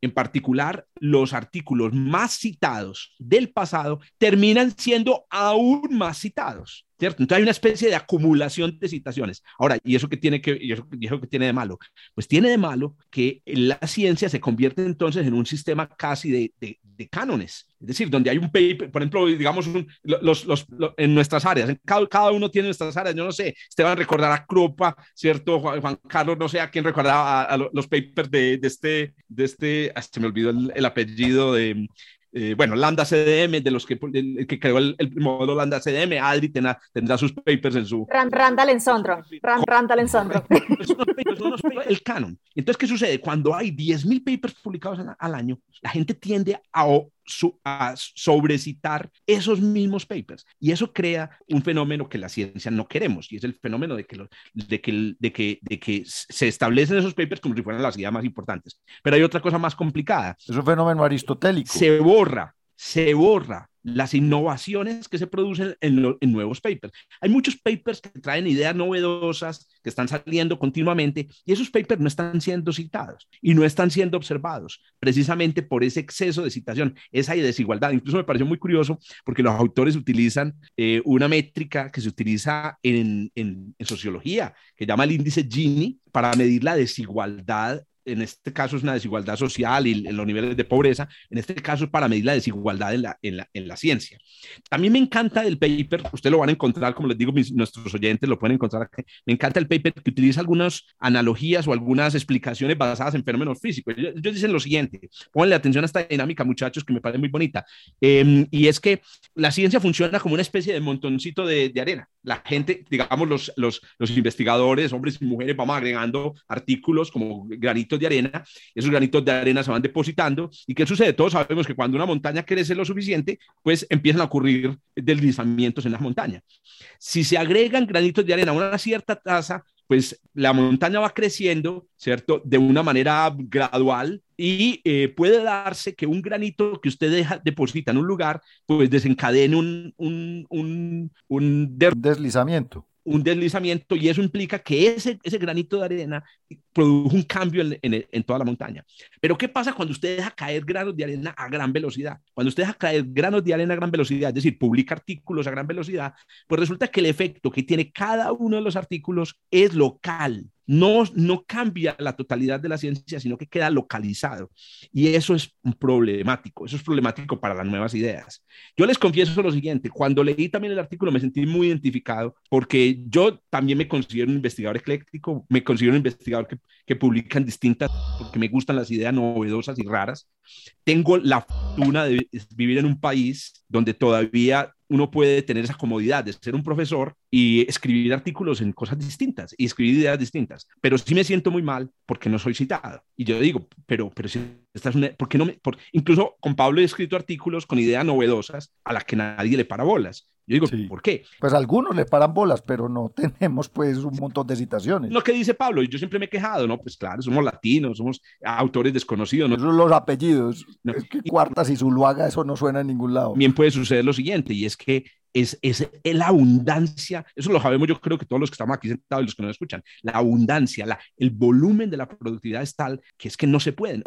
En particular, los artículos más citados del pasado terminan siendo aún más citados. ¿Cierto? Entonces hay una especie de acumulación de citaciones. Ahora, ¿y eso qué tiene que, y eso, que tiene de malo? Pues tiene de malo que la ciencia se convierte entonces en un sistema casi de, de, de cánones. Es decir, donde hay un paper, por ejemplo, digamos, los, los, en nuestras áreas, en cada, cada, uno tiene nuestras áreas. Yo no sé, Esteban recordará Cropa, ¿cierto? Juan, Carlos, no sé a quién recordará a, los papers de, de, este, de este, se me olvidó el, el apellido de eh, bueno, Lambda CDM, de los que, el, que creó el, el, modelo Lambda CDM, Adri tendrá, tendrá sus papers en su... Randall en Sondro. Randall en Sondro. el canon. Entonces, ¿qué sucede? Cuando hay 10.000 papers publicados al año, la gente tiende a su, a sobrecitar esos mismos papers. Y eso crea un fenómeno que la ciencia no queremos, y es el fenómeno de que, lo, de que, de que, de que se establecen esos papers como si fueran las ideas más importantes. Pero hay otra cosa más complicada. Es un fenómeno aristotélico. Se borra, se borra las innovaciones que se producen en, nuevos papers. Hay muchos papers que traen ideas novedosas que están saliendo continuamente y esos papers no están siendo citados y no están siendo observados precisamente por ese exceso de citación, esa desigualdad. Incluso me pareció muy curioso porque los autores utilizan eh, una métrica que se utiliza en, en sociología que llama el índice Gini para medir la desigualdad en este caso es una desigualdad social y en los niveles de pobreza, en este caso es para medir la desigualdad en la, en la, en la ciencia. También me encanta el paper, ustedes lo van a encontrar, como les digo, mis, nuestros oyentes lo pueden encontrar aquí, me encanta el paper que utiliza algunas analogías o algunas explicaciones basadas en fenómenos físicos. Ellos, ellos dicen lo siguiente, pónganle atención a esta dinámica, muchachos, que me parece muy bonita, eh, y es que la ciencia funciona como una especie de montoncito de, de arena. La gente, digamos, los, los, los investigadores, hombres y mujeres, vamos agregando artículos como granitos de arena, esos granitos de arena se van depositando. ¿Y qué sucede? Todos sabemos que cuando una montaña crece lo suficiente, pues empiezan a ocurrir deslizamientos en la montaña. Si se agregan granitos de arena a una cierta tasa, pues la montaña va creciendo, ¿cierto? De una manera gradual y eh, puede darse que un granito que usted deja, deposita en un lugar, pues desencadene un, un, un, un deslizamiento un deslizamiento y eso implica que ese, ese granito de arena produjo un cambio en, en, en, toda la montaña. Pero ¿qué pasa cuando usted deja caer granos de arena a gran velocidad? Cuando usted deja caer granos de arena a gran velocidad, es decir, publica artículos a gran velocidad, pues resulta que el efecto que tiene cada uno de los artículos es local no, no cambia la totalidad de la ciencia, sino que queda localizado. Y eso es problemático, eso es problemático para las nuevas ideas. Yo les confieso lo siguiente, cuando leí también el artículo me sentí muy identificado porque yo también me considero un investigador ecléctico, me considero un investigador que, que publica en distintas, porque me gustan las ideas novedosas y raras. Tengo la fortuna de vivir en un país donde todavía uno puede tener esa comodidad de ser un profesor y escribir artículos en cosas distintas y escribir ideas distintas, pero sí me siento muy mal porque no soy citado. Y yo digo, pero, pero si esta es una, ¿por qué no me, por, incluso con Pablo he escrito artículos con ideas novedosas a las que nadie le para bolas. Yo digo, sí. ¿por qué? Pues algunos le paran bolas, pero no tenemos pues un montón de citaciones. Lo que dice Pablo, y yo siempre me he quejado, ¿no? Pues claro, somos latinos, somos autores desconocidos. ¿no? Esos los apellidos. No. Es que Cuartas y Zuluaga, eso no suena en ningún lado. Bien puede suceder lo siguiente, y es que es, es, la abundancia, eso lo sabemos yo creo que todos los que estamos aquí sentados y los que nos escuchan, la abundancia, la, el volumen de la productividad es tal que es que no se pueden,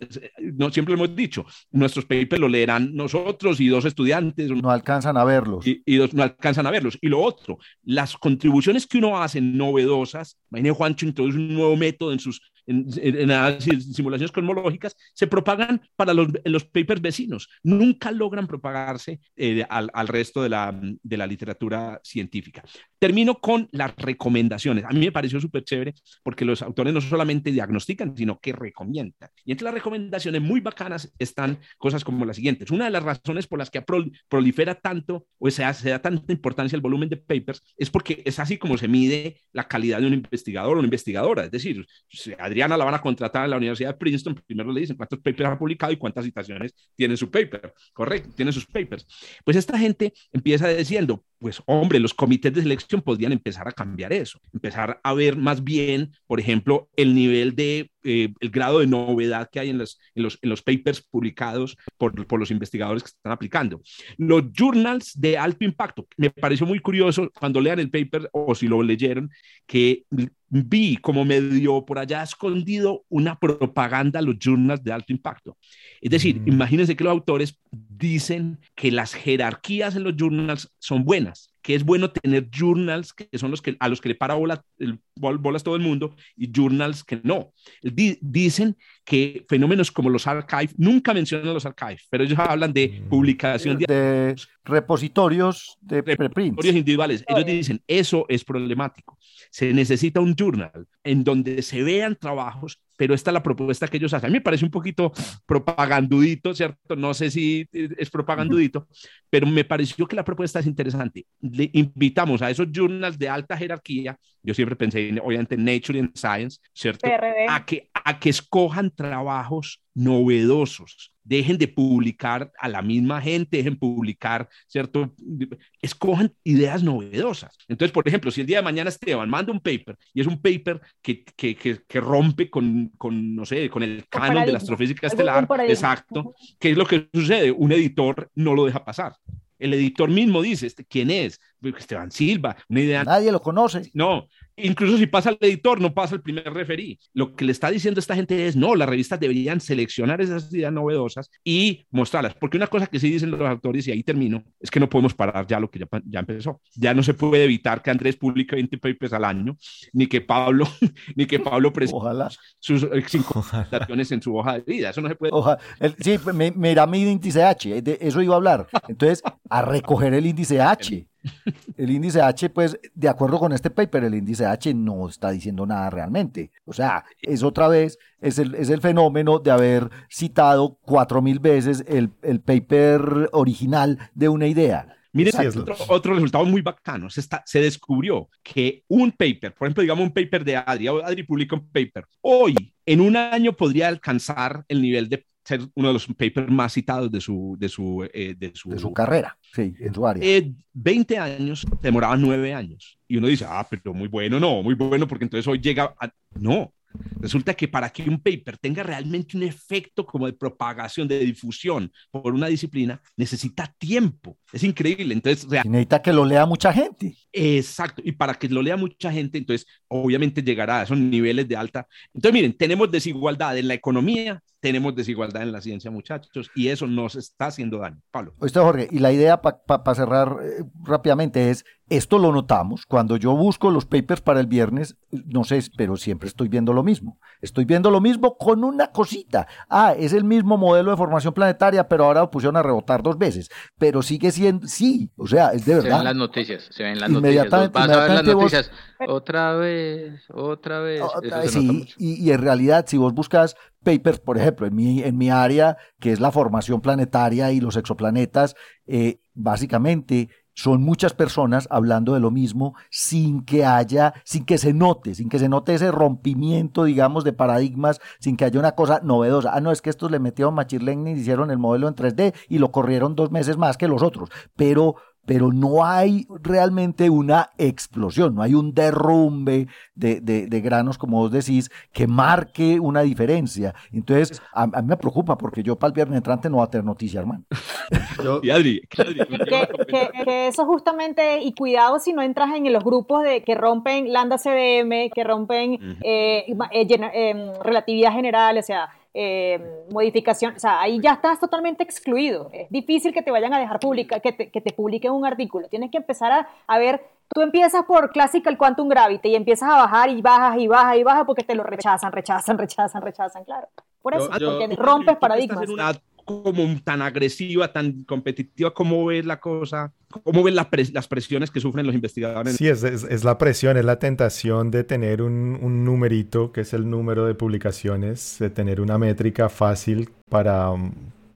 no, siempre hemos dicho, nuestros papers lo leerán nosotros y dos estudiantes. No alcanzan a verlos. Y, y dos, no alcanzan a verlos. Y lo otro, las contribuciones que uno hace novedosas, imagínate Juancho introduce un nuevo método en sus en, en, en, simulaciones cosmológicas, se propagan para los, los papers vecinos. Nunca logran propagarse eh, al, al, resto de la, de la literatura científica. termino con las recomendaciones. A mí me pareció súper chévere porque los autores no solamente diagnostican, sino que recomiendan. Y entre las recomendaciones muy bacanas están cosas como las siguientes. Una de las razones por las que prolifera tanto o sea, se da tanta importancia al volumen de papers es porque es así como se mide la calidad de un investigador o una investigadora. Es decir, si Adriana la van a contratar en la Universidad de Princeton, primero le dicen cuántos papers ha publicado y cuántas citaciones tiene su paper. Correcto, tiene sus papers. Pues esta gente empieza diciendo, pues hombre, los comités de selección podrían empezar a cambiar eso, empezar a ver más bien, por ejemplo, el nivel de, eh, el grado de novedad que hay en los, en los, en los papers publicados por, por, los investigadores que están aplicando. Los journals de alto impacto, me pareció muy curioso cuando lean el paper o si lo leyeron, que vi como medio por allá escondido una propaganda a los journals de alto impacto. Es decir, mm. imagínense que los autores dicen que las jerarquías en los journals son buenas, que es bueno tener journals que son los que a los que le para bola, el, bolas todo el mundo y journals que no. dicen que fenómenos como los archives, nunca mencionan los archives, pero ellos hablan de mm. publicación de, repositorios de repositorios individuales. Ellos dicen, eso es problemático. Se necesita un journal en donde se vean trabajos pero esta es la propuesta que ellos hacen. A mí me parece un poquito propagandudito, ¿cierto? No sé si es propagandudito, pero me pareció que la propuesta es interesante. Le invitamos a esos journals de alta jerarquía, yo siempre pensé, obviamente, en Nature y en Science, ¿cierto? A que, a que escojan trabajos novedosos, dejen de publicar a la misma gente, dejen publicar, ¿cierto? Escojan ideas novedosas. Entonces, por ejemplo, si el día de mañana Esteban manda un paper y es un paper que, que, que, rompe con, con, no sé, con el canon de la astrofísica estelar, exacto, ¿qué es lo que sucede? Un editor no lo deja pasar. El editor mismo dice, este, ¿quién es? Esteban Silva, una idea. Nadie lo conoce. No, incluso si pasa el editor, no pasa el primer referí. Lo que le está diciendo esta gente es, no, las revistas deberían seleccionar esas ideas novedosas y mostrarlas. Porque una cosa que sí dicen los autores, y ahí termino, es que no podemos parar ya lo que ya, ya empezó. Ya no se puede evitar que Andrés publique 20 papers al año, ni que Pablo, ni que Pablo presente sus eh, cinco en su hoja de vida. Eso no se puede. sí, mira mi índice H, de eso iba a hablar. Entonces, a recoger el índice H. El índice H, pues, de acuerdo con este paper, el índice H no está diciendo nada realmente. O sea, es otra vez, es el, es el fenómeno de haber citado cuatro mil veces el, el paper original de una idea. Mire, otro, otro, resultado muy bacano. Se, está, se descubrió que un paper, por ejemplo, digamos un paper de Adri, Adri publica un paper, hoy, en un año, podría alcanzar el nivel de ser uno de los papers más citados de su, de su, eh, de su, de su carrera, sí, en su área. Eh, 20 años, demoraba 9 años. Y uno dice, ah, pero muy bueno, no, muy bueno, porque entonces hoy llega a... No, Resulta que para que un paper tenga realmente un efecto como de propagación, de difusión por una disciplina, necesita tiempo. Es increíble. Entonces, necesita que lo lea mucha gente. Exacto. Y para que lo lea mucha gente, entonces, obviamente llegará a esos niveles de alta. Entonces, miren, tenemos desigualdad en la economía, tenemos desigualdad en la ciencia, muchachos, y eso nos está haciendo daño. Pablo. Oíste, Jorge, y la idea para cerrar eh, rápidamente es esto lo notamos cuando yo busco los papers para el viernes, no sé, pero siempre estoy viendo lo mismo. Estoy viendo lo mismo con una cosita. Ah, es el mismo modelo de formación planetaria, pero ahora lo pusieron a rebotar dos veces. Pero sigue siendo, sí, o sea, es de verdad. Se ven las noticias, se ven las noticias. Vas a ver las noticias. Otra vez, otra vez. sí, y, y, en realidad, si vos buscas papers, por ejemplo, en mi, en mi área, que es la formación planetaria y los exoplanetas, eh, básicamente son muchas personas hablando de lo mismo sin que haya, sin que se note, sin que se note ese rompimiento, digamos, de paradigmas, sin que haya una cosa novedosa. Ah, no, es que estos le metieron Machine Learning, hicieron el modelo en 3D y lo corrieron dos meses más que los otros. Pero pero no hay realmente una explosión, no hay un derrumbe de, granos, como vos decís, que marque una diferencia. Entonces, a, mí me preocupa porque yo para el viernes entrante no voy a tener noticia, hermano. y Adri, que, eso justamente, y cuidado si no entras en los grupos de que rompen lambda CDM, que rompen eh, eh, em, relatividad general, o sea, eh, modificación, o sea, ahí ya estás totalmente excluido. Es difícil que te vayan a dejar publicar, que te, que te publiquen un artículo. Tienes que empezar a, a, ver, tú empiezas por Classical Quantum Gravity y empiezas a bajar y bajas y bajas y bajas porque te lo rechazan, rechazan, rechazan, rechazan, claro. Por eso, porque rompes paradigmas como tan agresiva, tan competitiva, ¿cómo ves la cosa? ¿Cómo ves las presiones que sufren los investigadores? Sí, es, es, la presión, es la tentación de tener un, un, numerito, que es el número de publicaciones, de tener una métrica fácil para,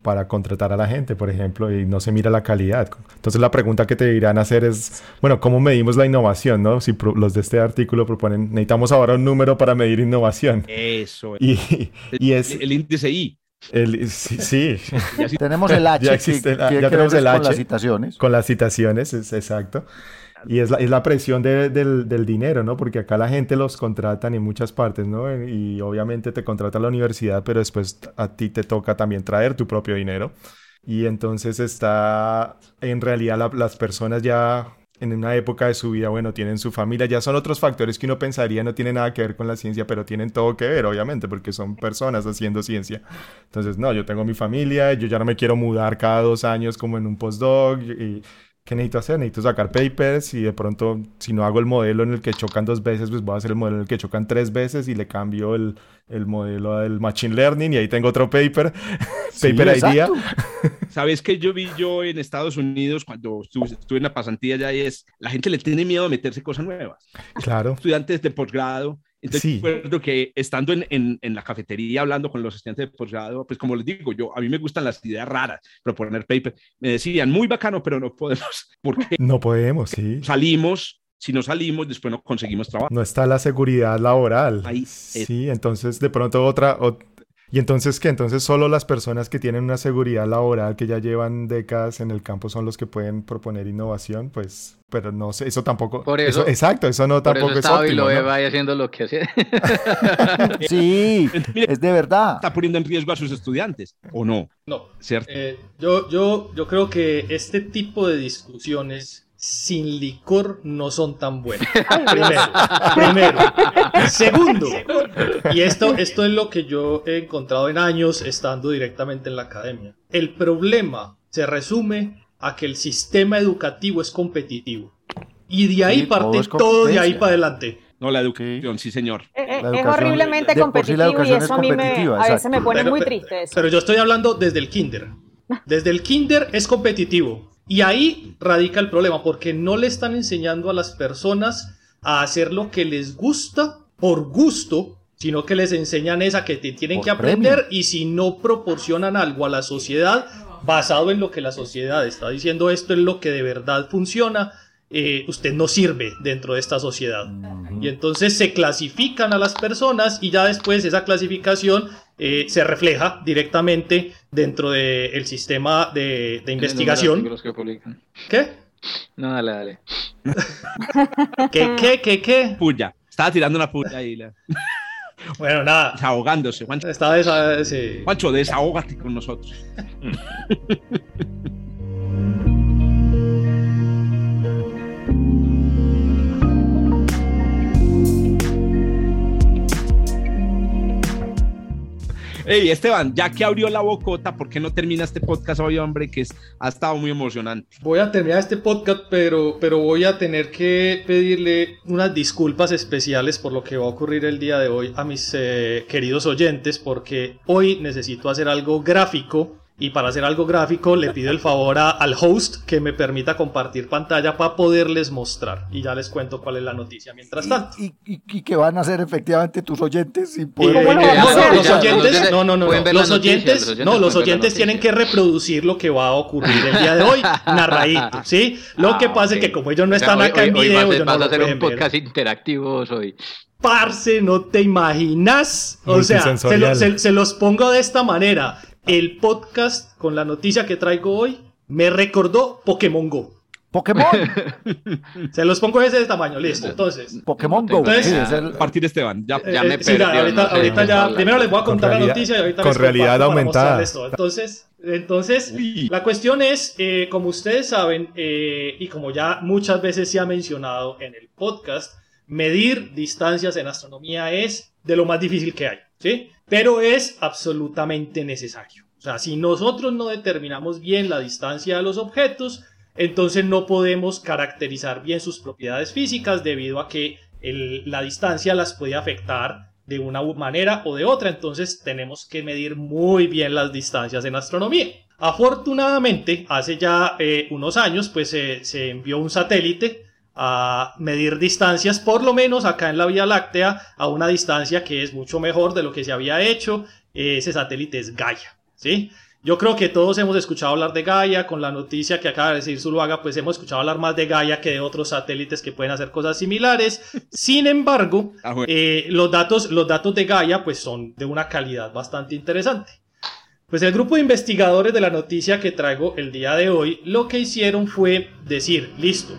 para contratar a la gente, por ejemplo, y no se mira la calidad. Entonces la pregunta que te dirán hacer es, bueno, ¿cómo medimos la innovación? ¿no? Si los de este artículo proponen, necesitamos ahora un número para medir innovación. Eso. Y, y es... El, índice I. El, sí, tenemos el H. Ya, existe, ya tenemos el H. Con las citaciones. Con las citaciones, es, exacto. Y es la, es la presión del, del, dinero, ¿no? Porque acá la gente los contratan en muchas partes, ¿no? Y obviamente te contrata la universidad, pero después a ti te toca también traer tu propio dinero. Y entonces está, en realidad las personas ya en una época de su vida, bueno, tienen su familia, ya son otros factores que uno pensaría no tienen nada que ver con la ciencia, pero tienen todo que ver, obviamente, porque son personas haciendo ciencia. Entonces, no, yo tengo mi familia, yo ya no me quiero mudar cada dos años como en un postdoc, y ¿qué necesito hacer? Necesito sacar papers y de pronto, si no hago el modelo en el que chocan dos veces, pues voy a hacer el modelo en el que chocan tres veces y le cambio el, el modelo del Machine Learning y ahí tengo otro paper, paper idea. ¿Sabes qué yo vi yo en Estados Unidos cuando estuve, estuve en la pasantía ya y es, la gente le tiene miedo a meterse cosas nuevas. Claro. Estudiantes de posgrado entonces, recuerdo que estando en, en, en, la cafetería hablando con los estudiantes de posgrado, pues como les digo, yo a mí me gustan las ideas raras, proponer paper, me decían, muy bacano, pero no podemos. porque No podemos, sí. Salimos, si no salimos, después no conseguimos trabajo. No está la seguridad laboral. Ahí, sí, entonces de pronto otra, ¿Y entonces qué? Entonces solo las personas que tienen una seguridad laboral, que ya llevan décadas en el campo, son los que pueden proponer innovación, pues, pero no sé, eso tampoco... Por eso, exacto, eso no tampoco eso es óptimo. Y lo ¿no? haciendo lo que hace. sí, es de verdad. Está poniendo en riesgo a sus estudiantes, ¿o no? No. ¿Cierto? Eh, yo, yo, yo creo que este tipo de discusiones sin licor no son tan buenos. primero, primero. Segundo, y esto, esto es lo que yo he encontrado en años estando directamente en la academia. El problema se resume a que el sistema educativo es competitivo. Y de ahí parte todo, de ahí para adelante. No, la educación, sí, señor. Eh, eh, es horriblemente competitivo y eso a mí me, a veces me pone muy triste. Pero yo estoy hablando desde el kinder. Desde el kinder es competitivo. Y ahí radica el problema, porque no le están enseñando a las personas a hacer lo que les gusta por gusto, sino que les enseñan esa que te tienen que aprender y si no proporcionan algo a la sociedad basado en lo que la sociedad está diciendo, esto es lo que de verdad funciona, eh, usted no sirve dentro de esta sociedad. Y entonces se clasifican a las personas y ya después esa clasificación eh, se refleja directamente dentro del sistema de, investigación. ¿Qué? No, dale, dale. ¿Qué, qué, qué, qué? Puya. Estaba tirando una puya ahí. Bueno, nada. Desahogándose, Juancho. Estaba desa sí. Juancho, desahógate con nosotros. Hey, Esteban, ya que abrió la bocota, ¿por qué no termina este podcast hoy, hombre? Que ha estado muy emocionante. Voy a terminar este podcast, pero, pero voy a tener que pedirle unas disculpas especiales por lo que va a ocurrir el día de hoy a mis eh, queridos oyentes, porque hoy necesito hacer algo gráfico y para hacer algo gráfico le pido el favor al host que me permita compartir pantalla para poderles mostrar. Y ya les cuento cuál es la noticia mientras tanto. ¿Y, y, qué van a hacer efectivamente tus oyentes sin poder... no, los oyentes, no, no, no, los oyentes, no, los oyentes tienen que reproducir lo que va a ocurrir el día de hoy, narradito, ¿sí? Lo que ah, pasa es que como ellos no están acá en video, yo no a hacer un podcast interactivo hoy. Parce, no te imaginas. O sea, se los pongo de esta manera el podcast con la noticia que traigo hoy me recordó Pokémon Go. Pokémon. Se los pongo ese de tamaño, listo. Entonces, Pokémon Go. Entonces, a partir de Esteban, ya, ya me sí, ahorita, ya, primero les voy a contar la noticia y ahorita con les realidad aumentada. Esto. Entonces, entonces la cuestión es, eh, como ustedes saben, eh, y como ya muchas veces se ha mencionado en el podcast, medir distancias en astronomía es de lo más difícil que hay, ¿sí? pero es absolutamente necesario. O sea, si nosotros no determinamos bien la distancia de los objetos, entonces no podemos caracterizar bien sus propiedades físicas debido a que la distancia las puede afectar de una manera o de otra, entonces tenemos que medir muy bien las distancias en astronomía. Afortunadamente, hace ya eh, unos años, pues se envió un satélite a medir distancias, por lo menos acá en la Vía Láctea, a una distancia que es mucho mejor de lo que se había hecho. Ese satélite es Gaia, ¿sí? Yo creo que todos hemos escuchado hablar de Gaia, con la noticia que acaba de decir Zuluaga, pues hemos escuchado hablar más de Gaia que de otros satélites que pueden hacer cosas similares. Sin embargo, ah, eh, los, datos, los datos de Gaia pues son de una calidad bastante interesante. Pues el grupo de investigadores de la noticia que traigo el día de hoy, lo que hicieron fue decir, listo,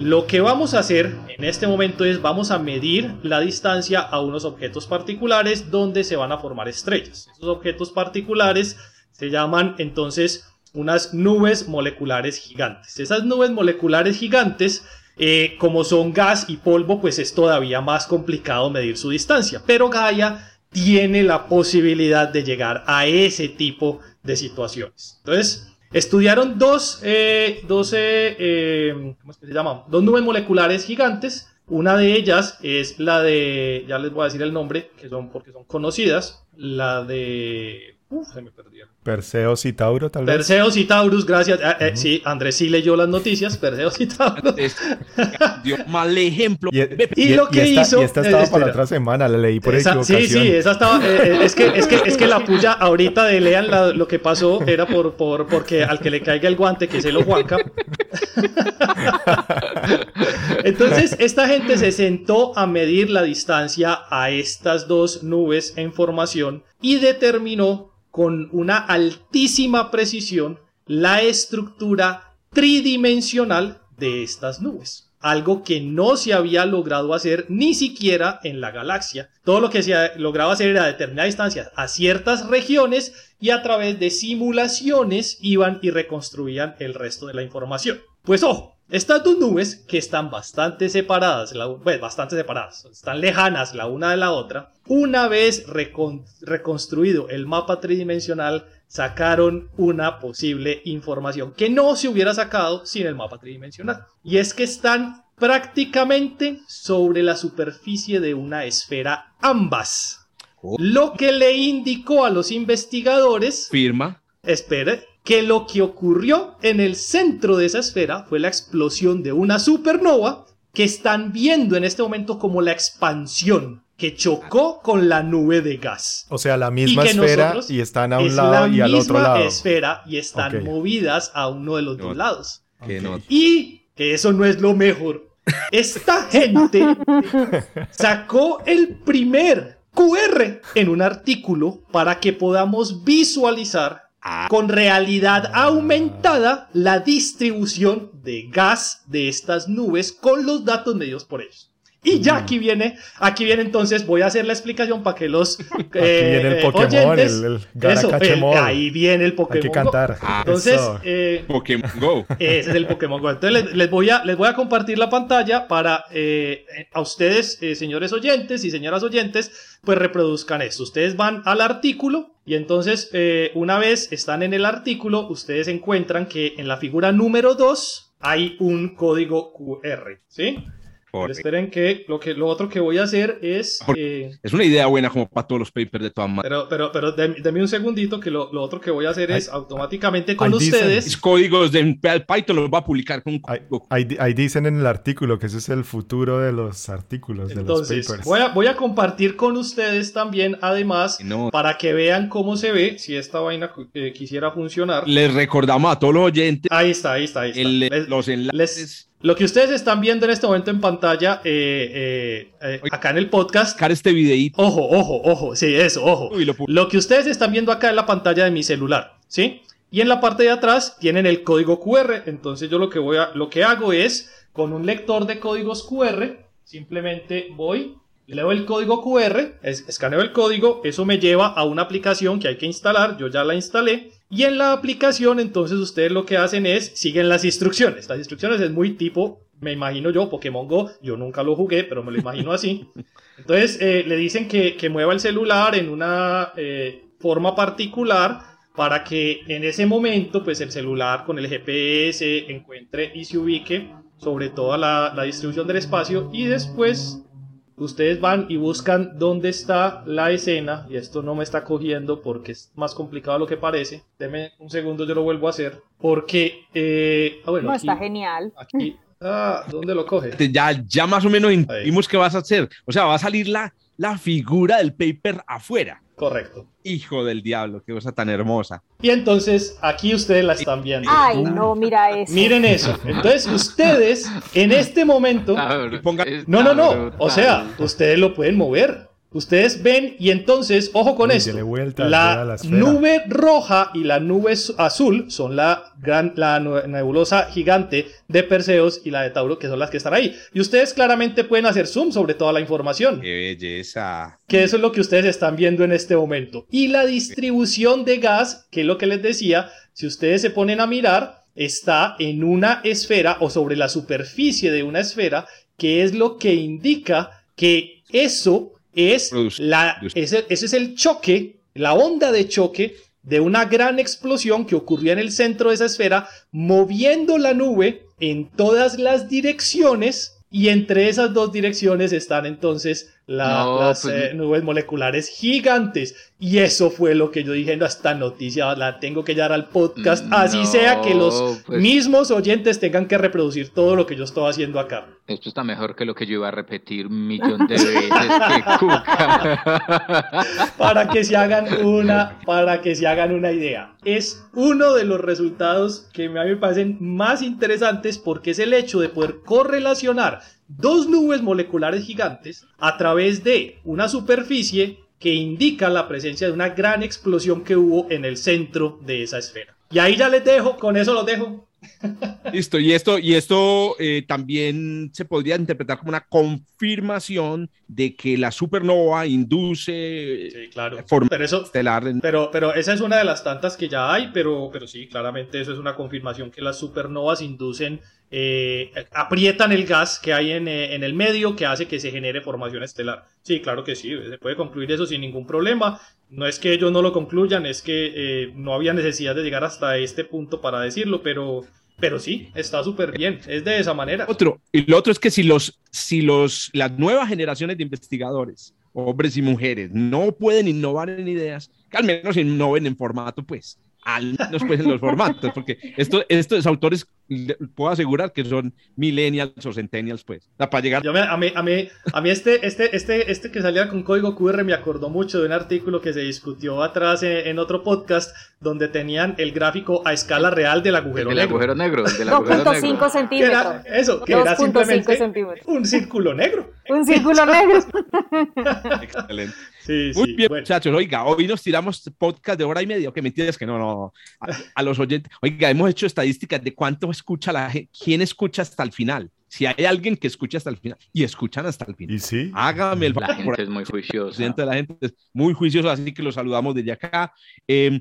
lo que vamos a hacer en este momento es vamos a medir la distancia a unos objetos particulares donde se van a formar estrellas. Esos objetos particulares se llaman entonces unas nubes moleculares gigantes. Esas nubes moleculares gigantes, eh, como son gas y polvo, pues es todavía más complicado medir su distancia. Pero Gaia tiene la posibilidad de llegar a ese tipo de situaciones. Entonces, estudiaron dos, eh, eh, ¿cómo se llama? Dos nubes moleculares gigantes. Una de ellas es la de, ya les voy a decir el nombre, que son porque son conocidas, la de Uf, se me perdieron. Perseos y Tauro, tal vez. Perseos y Taurus, gracias. Eh, eh, sí, Andrés sí leyó las noticias. Perseos y Taurus. Dio mal ejemplo. Y, lo que hizo. Y esta estaba para la otra semana, la leí por esa, Sí, sí, esa estaba. Eh, es, que, es, que, es que la puya ahorita de lean lo que pasó era por, por, porque al que le caiga el guante, que se lo Juanca. Entonces, esta gente se sentó a medir la distancia a estas dos nubes en formación y determinó con una altísima precisión la estructura tridimensional de estas nubes. Algo que no se había logrado hacer ni siquiera en la galaxia. Todo lo que se lograba hacer era determinar distancias a ciertas regiones y a través de simulaciones iban y reconstruían el resto de la información. Pues ojo, estas dos nubes, que están bastante separadas, pues, bastante separadas, están lejanas la una de la otra, una vez reconstruido el mapa tridimensional, sacaron una posible información que no se hubiera sacado sin el mapa tridimensional. Y es que están prácticamente sobre la superficie de una esfera ambas. Oh. Lo que le indicó a los investigadores... Firma. Espere, que lo que ocurrió en el centro de esa esfera fue la explosión de una supernova que están viendo en este momento como la expansión que chocó con la nube de gas. O sea, la misma esfera y están a un lado y al otro lado. La misma esfera y están movidas a uno de los dos lados. Y eso no es lo mejor. Esta gente sacó el primer QR en un artículo para que podamos visualizar con realidad aumentada la distribución de gas de estas nubes con los datos medidos por ellos. Y ya aquí viene, aquí viene entonces, voy a hacer la explicación para que los eh, viene el Pokémon, el, ahí viene el Pokémon Hay que cantar. Entonces, eh, Pokémon Go. Ese es el Pokémon Go. Entonces les, voy, a, les voy a compartir la pantalla para eh, a ustedes, señores oyentes y señoras oyentes, pues reproduzcan esto. Ustedes van al artículo y entonces una vez están en el artículo, ustedes encuentran que en la figura número 2 hay un código QR, ¿sí? Esperen que lo, que lo otro que voy a hacer es... Eh, es una idea buena como para todos los papers de todas maneras. Pero, pero, pero denme un segundito que lo, lo, otro que voy a hacer es automáticamente con ustedes... Dicen, códigos de Python los va a publicar con ahí, dicen en el artículo que ese es el futuro de los artículos, Entonces, de los papers. Voy a, voy a compartir con ustedes también, además, para que vean cómo se ve, si esta vaina eh, quisiera funcionar. Les recordamos a todos los oyentes... Ahí está, ahí está, ahí está. los enlaces... Lo que ustedes están viendo en este momento en pantalla, eh, eh, eh, acá en el podcast. este videíto. Ojo, ojo, ojo. Sí, eso, ojo. lo, que ustedes están viendo acá en la pantalla de mi celular, ¿sí? Y en la parte de atrás tienen el código QR. Entonces yo lo que voy a, lo que hago es, con un lector de códigos QR, simplemente voy, leo el código QR, escaneo el código, eso me lleva a una aplicación que hay que instalar. Yo ya la instalé y en la aplicación, entonces ustedes lo que hacen es siguen las instrucciones. Las instrucciones es muy tipo, me imagino yo, Pokémon Go. Yo nunca lo jugué, pero me lo imagino así. Entonces eh, le dicen que, mueva el celular en una eh, forma particular para que en ese momento, pues el celular con el GPS encuentre y se ubique sobre toda la, la distribución del espacio y después ustedes van y buscan dónde está la escena, y esto no me está cogiendo porque es más complicado de lo que parece. Deme un segundo, yo lo vuelvo a hacer. Porque, eh, ah, bueno, No, aquí- está genial. Aquí, ah, ¿dónde lo coge? Ya, ya más o menos intuimos qué vas a hacer. O sea, va a salir la, la figura del paper afuera. Correcto. Hijo del diablo, qué cosa tan hermosa. Y entonces aquí ustedes la están viendo. Ay, no, mira eso. Miren eso. Entonces ustedes en este momento... No, no, no. brutal. O sea, ustedes lo pueden mover. Ustedes ven y entonces, ojo con Uy, esto. vuelta, la, nube roja y la nube azul son la, gran, la nebulosa gigante de Perseos y la de Tauro, que son las que están ahí. Y ustedes claramente pueden hacer zoom sobre toda la información. Qué belleza. Que eso es lo que ustedes están viendo en este momento. Y la distribución de gas, que es lo que les decía, si ustedes se ponen a mirar, está en una esfera o sobre la superficie de una esfera, que es lo que indica que eso es la, ese, ese es el choque, la onda de choque de una gran explosión que ocurría en el centro de esa esfera, moviendo la nube en todas las direcciones. Y entre esas dos direcciones están entonces la- No, las pues, eh, nubes moleculares gigantes. Y eso fue lo que yo dije, no, esta noticia la tengo que llevar al podcast, así No, sea que los pues- mismos oyentes tengan que reproducir todo lo que yo estoy haciendo acá. Esto está mejor que lo que yo iba a repetir un millón de veces. Para que se hagan una, para que se hagan una idea. Es uno de los resultados que a mí me parecen más interesantes porque es el hecho de poder correlacionar dos nubes moleculares gigantes a través de una superficie que indica la presencia de una gran explosión que hubo en el centro de esa esfera. Y ahí ya les dejo, con eso los dejo. Listo, y esto, y esto eh, también se podría interpretar como una confirmación de que la supernova induce Sí, claro. forma Pero eso, estelar en- Pero, pero esa es una de las tantas que ya hay, pero, pero sí, claramente eso es una confirmación que las supernovas inducen, eh, aprietan el gas que hay en, eh, en el medio que hace que se genere formación estelar. Sí, claro que sí, se puede concluir eso sin ningún problema. No es que ellos no lo concluyan, es que eh, no había necesidad de llegar hasta este punto para decirlo, pero, pero sí, está súper bien, es de esa manera. Otro, y lo otro es que si los, si los, las nuevas generaciones de investigadores, hombres y mujeres, no pueden innovar en ideas, que al menos innoven en formato, pues, al menos pues en los formatos, porque esto, estos autores, puedo asegurar que son millennials o centennials, pues, O sea, para llegar Yo me- a mí, a mí, a mí este, este, este, este que salía con código QR me acordó mucho de un artículo que se discutió atrás en, en otro podcast donde tenían el gráfico a escala real del agujero Del negro. agujero negro. Del agujero 2.5 negro. Que centímetros. era eso, que era 2.5 simplemente centímetros. un círculo negro. Un círculo negro. Excelente. Sí, Muy sí, bien, bueno. muchachos. Oiga, hoy nos tiramos podcast de hora y media. Que mentiras que no, no. A, a los oyentes. Oiga, hemos hecho estadísticas de cuánto escucha la gente, quién escucha hasta el final. Si hay alguien que escucha hasta el final y escuchan hasta el final. Y sí, Hágame el La favor. por gente es muy juiciosa. de la gente es muy juicioso, así que los saludamos desde acá. Eh,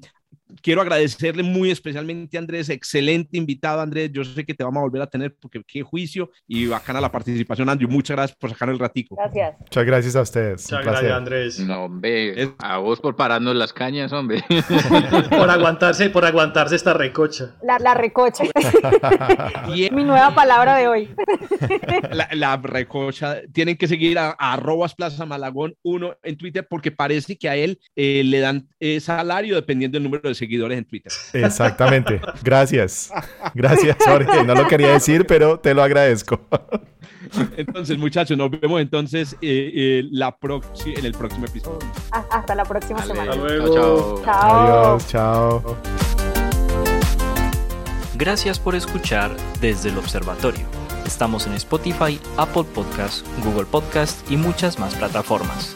quiero agradecerle muy especialmente a Andrés, excelente invitado Andrés, yo sé que te vamos a volver a tener porque qué juicio y bacana la participación Andrew, muchas gracias por sacar el ratico. Gracias. muchas gracias a ustedes. Muchas gracias, Andrés. No, hombre, Es- a vos por pararnos las cañas, hombre. Por aguantarse, por aguantarse esta recocha. La, la recocha. Y Mi nueva palabra de hoy. la, la recocha, tienen que seguir a, a arrobas Plaza Malagón 1 en Twitter porque parece que a él eh, le dan eh, salario dependiendo del número de seguidores en Twitter. Exactamente. Gracias. Gracias, Jorge. No lo quería decir, pero te lo agradezco. Entonces, muchachos, nos vemos entonces eh, eh, la en el próximo episodio. Hasta hasta la próxima Dale, semana. Hasta luego. Chao, chao. Chao. Adiós, chao. Gracias por escuchar desde el observatorio. Estamos en Spotify, Apple Podcast, Google Podcast y muchas más plataformas.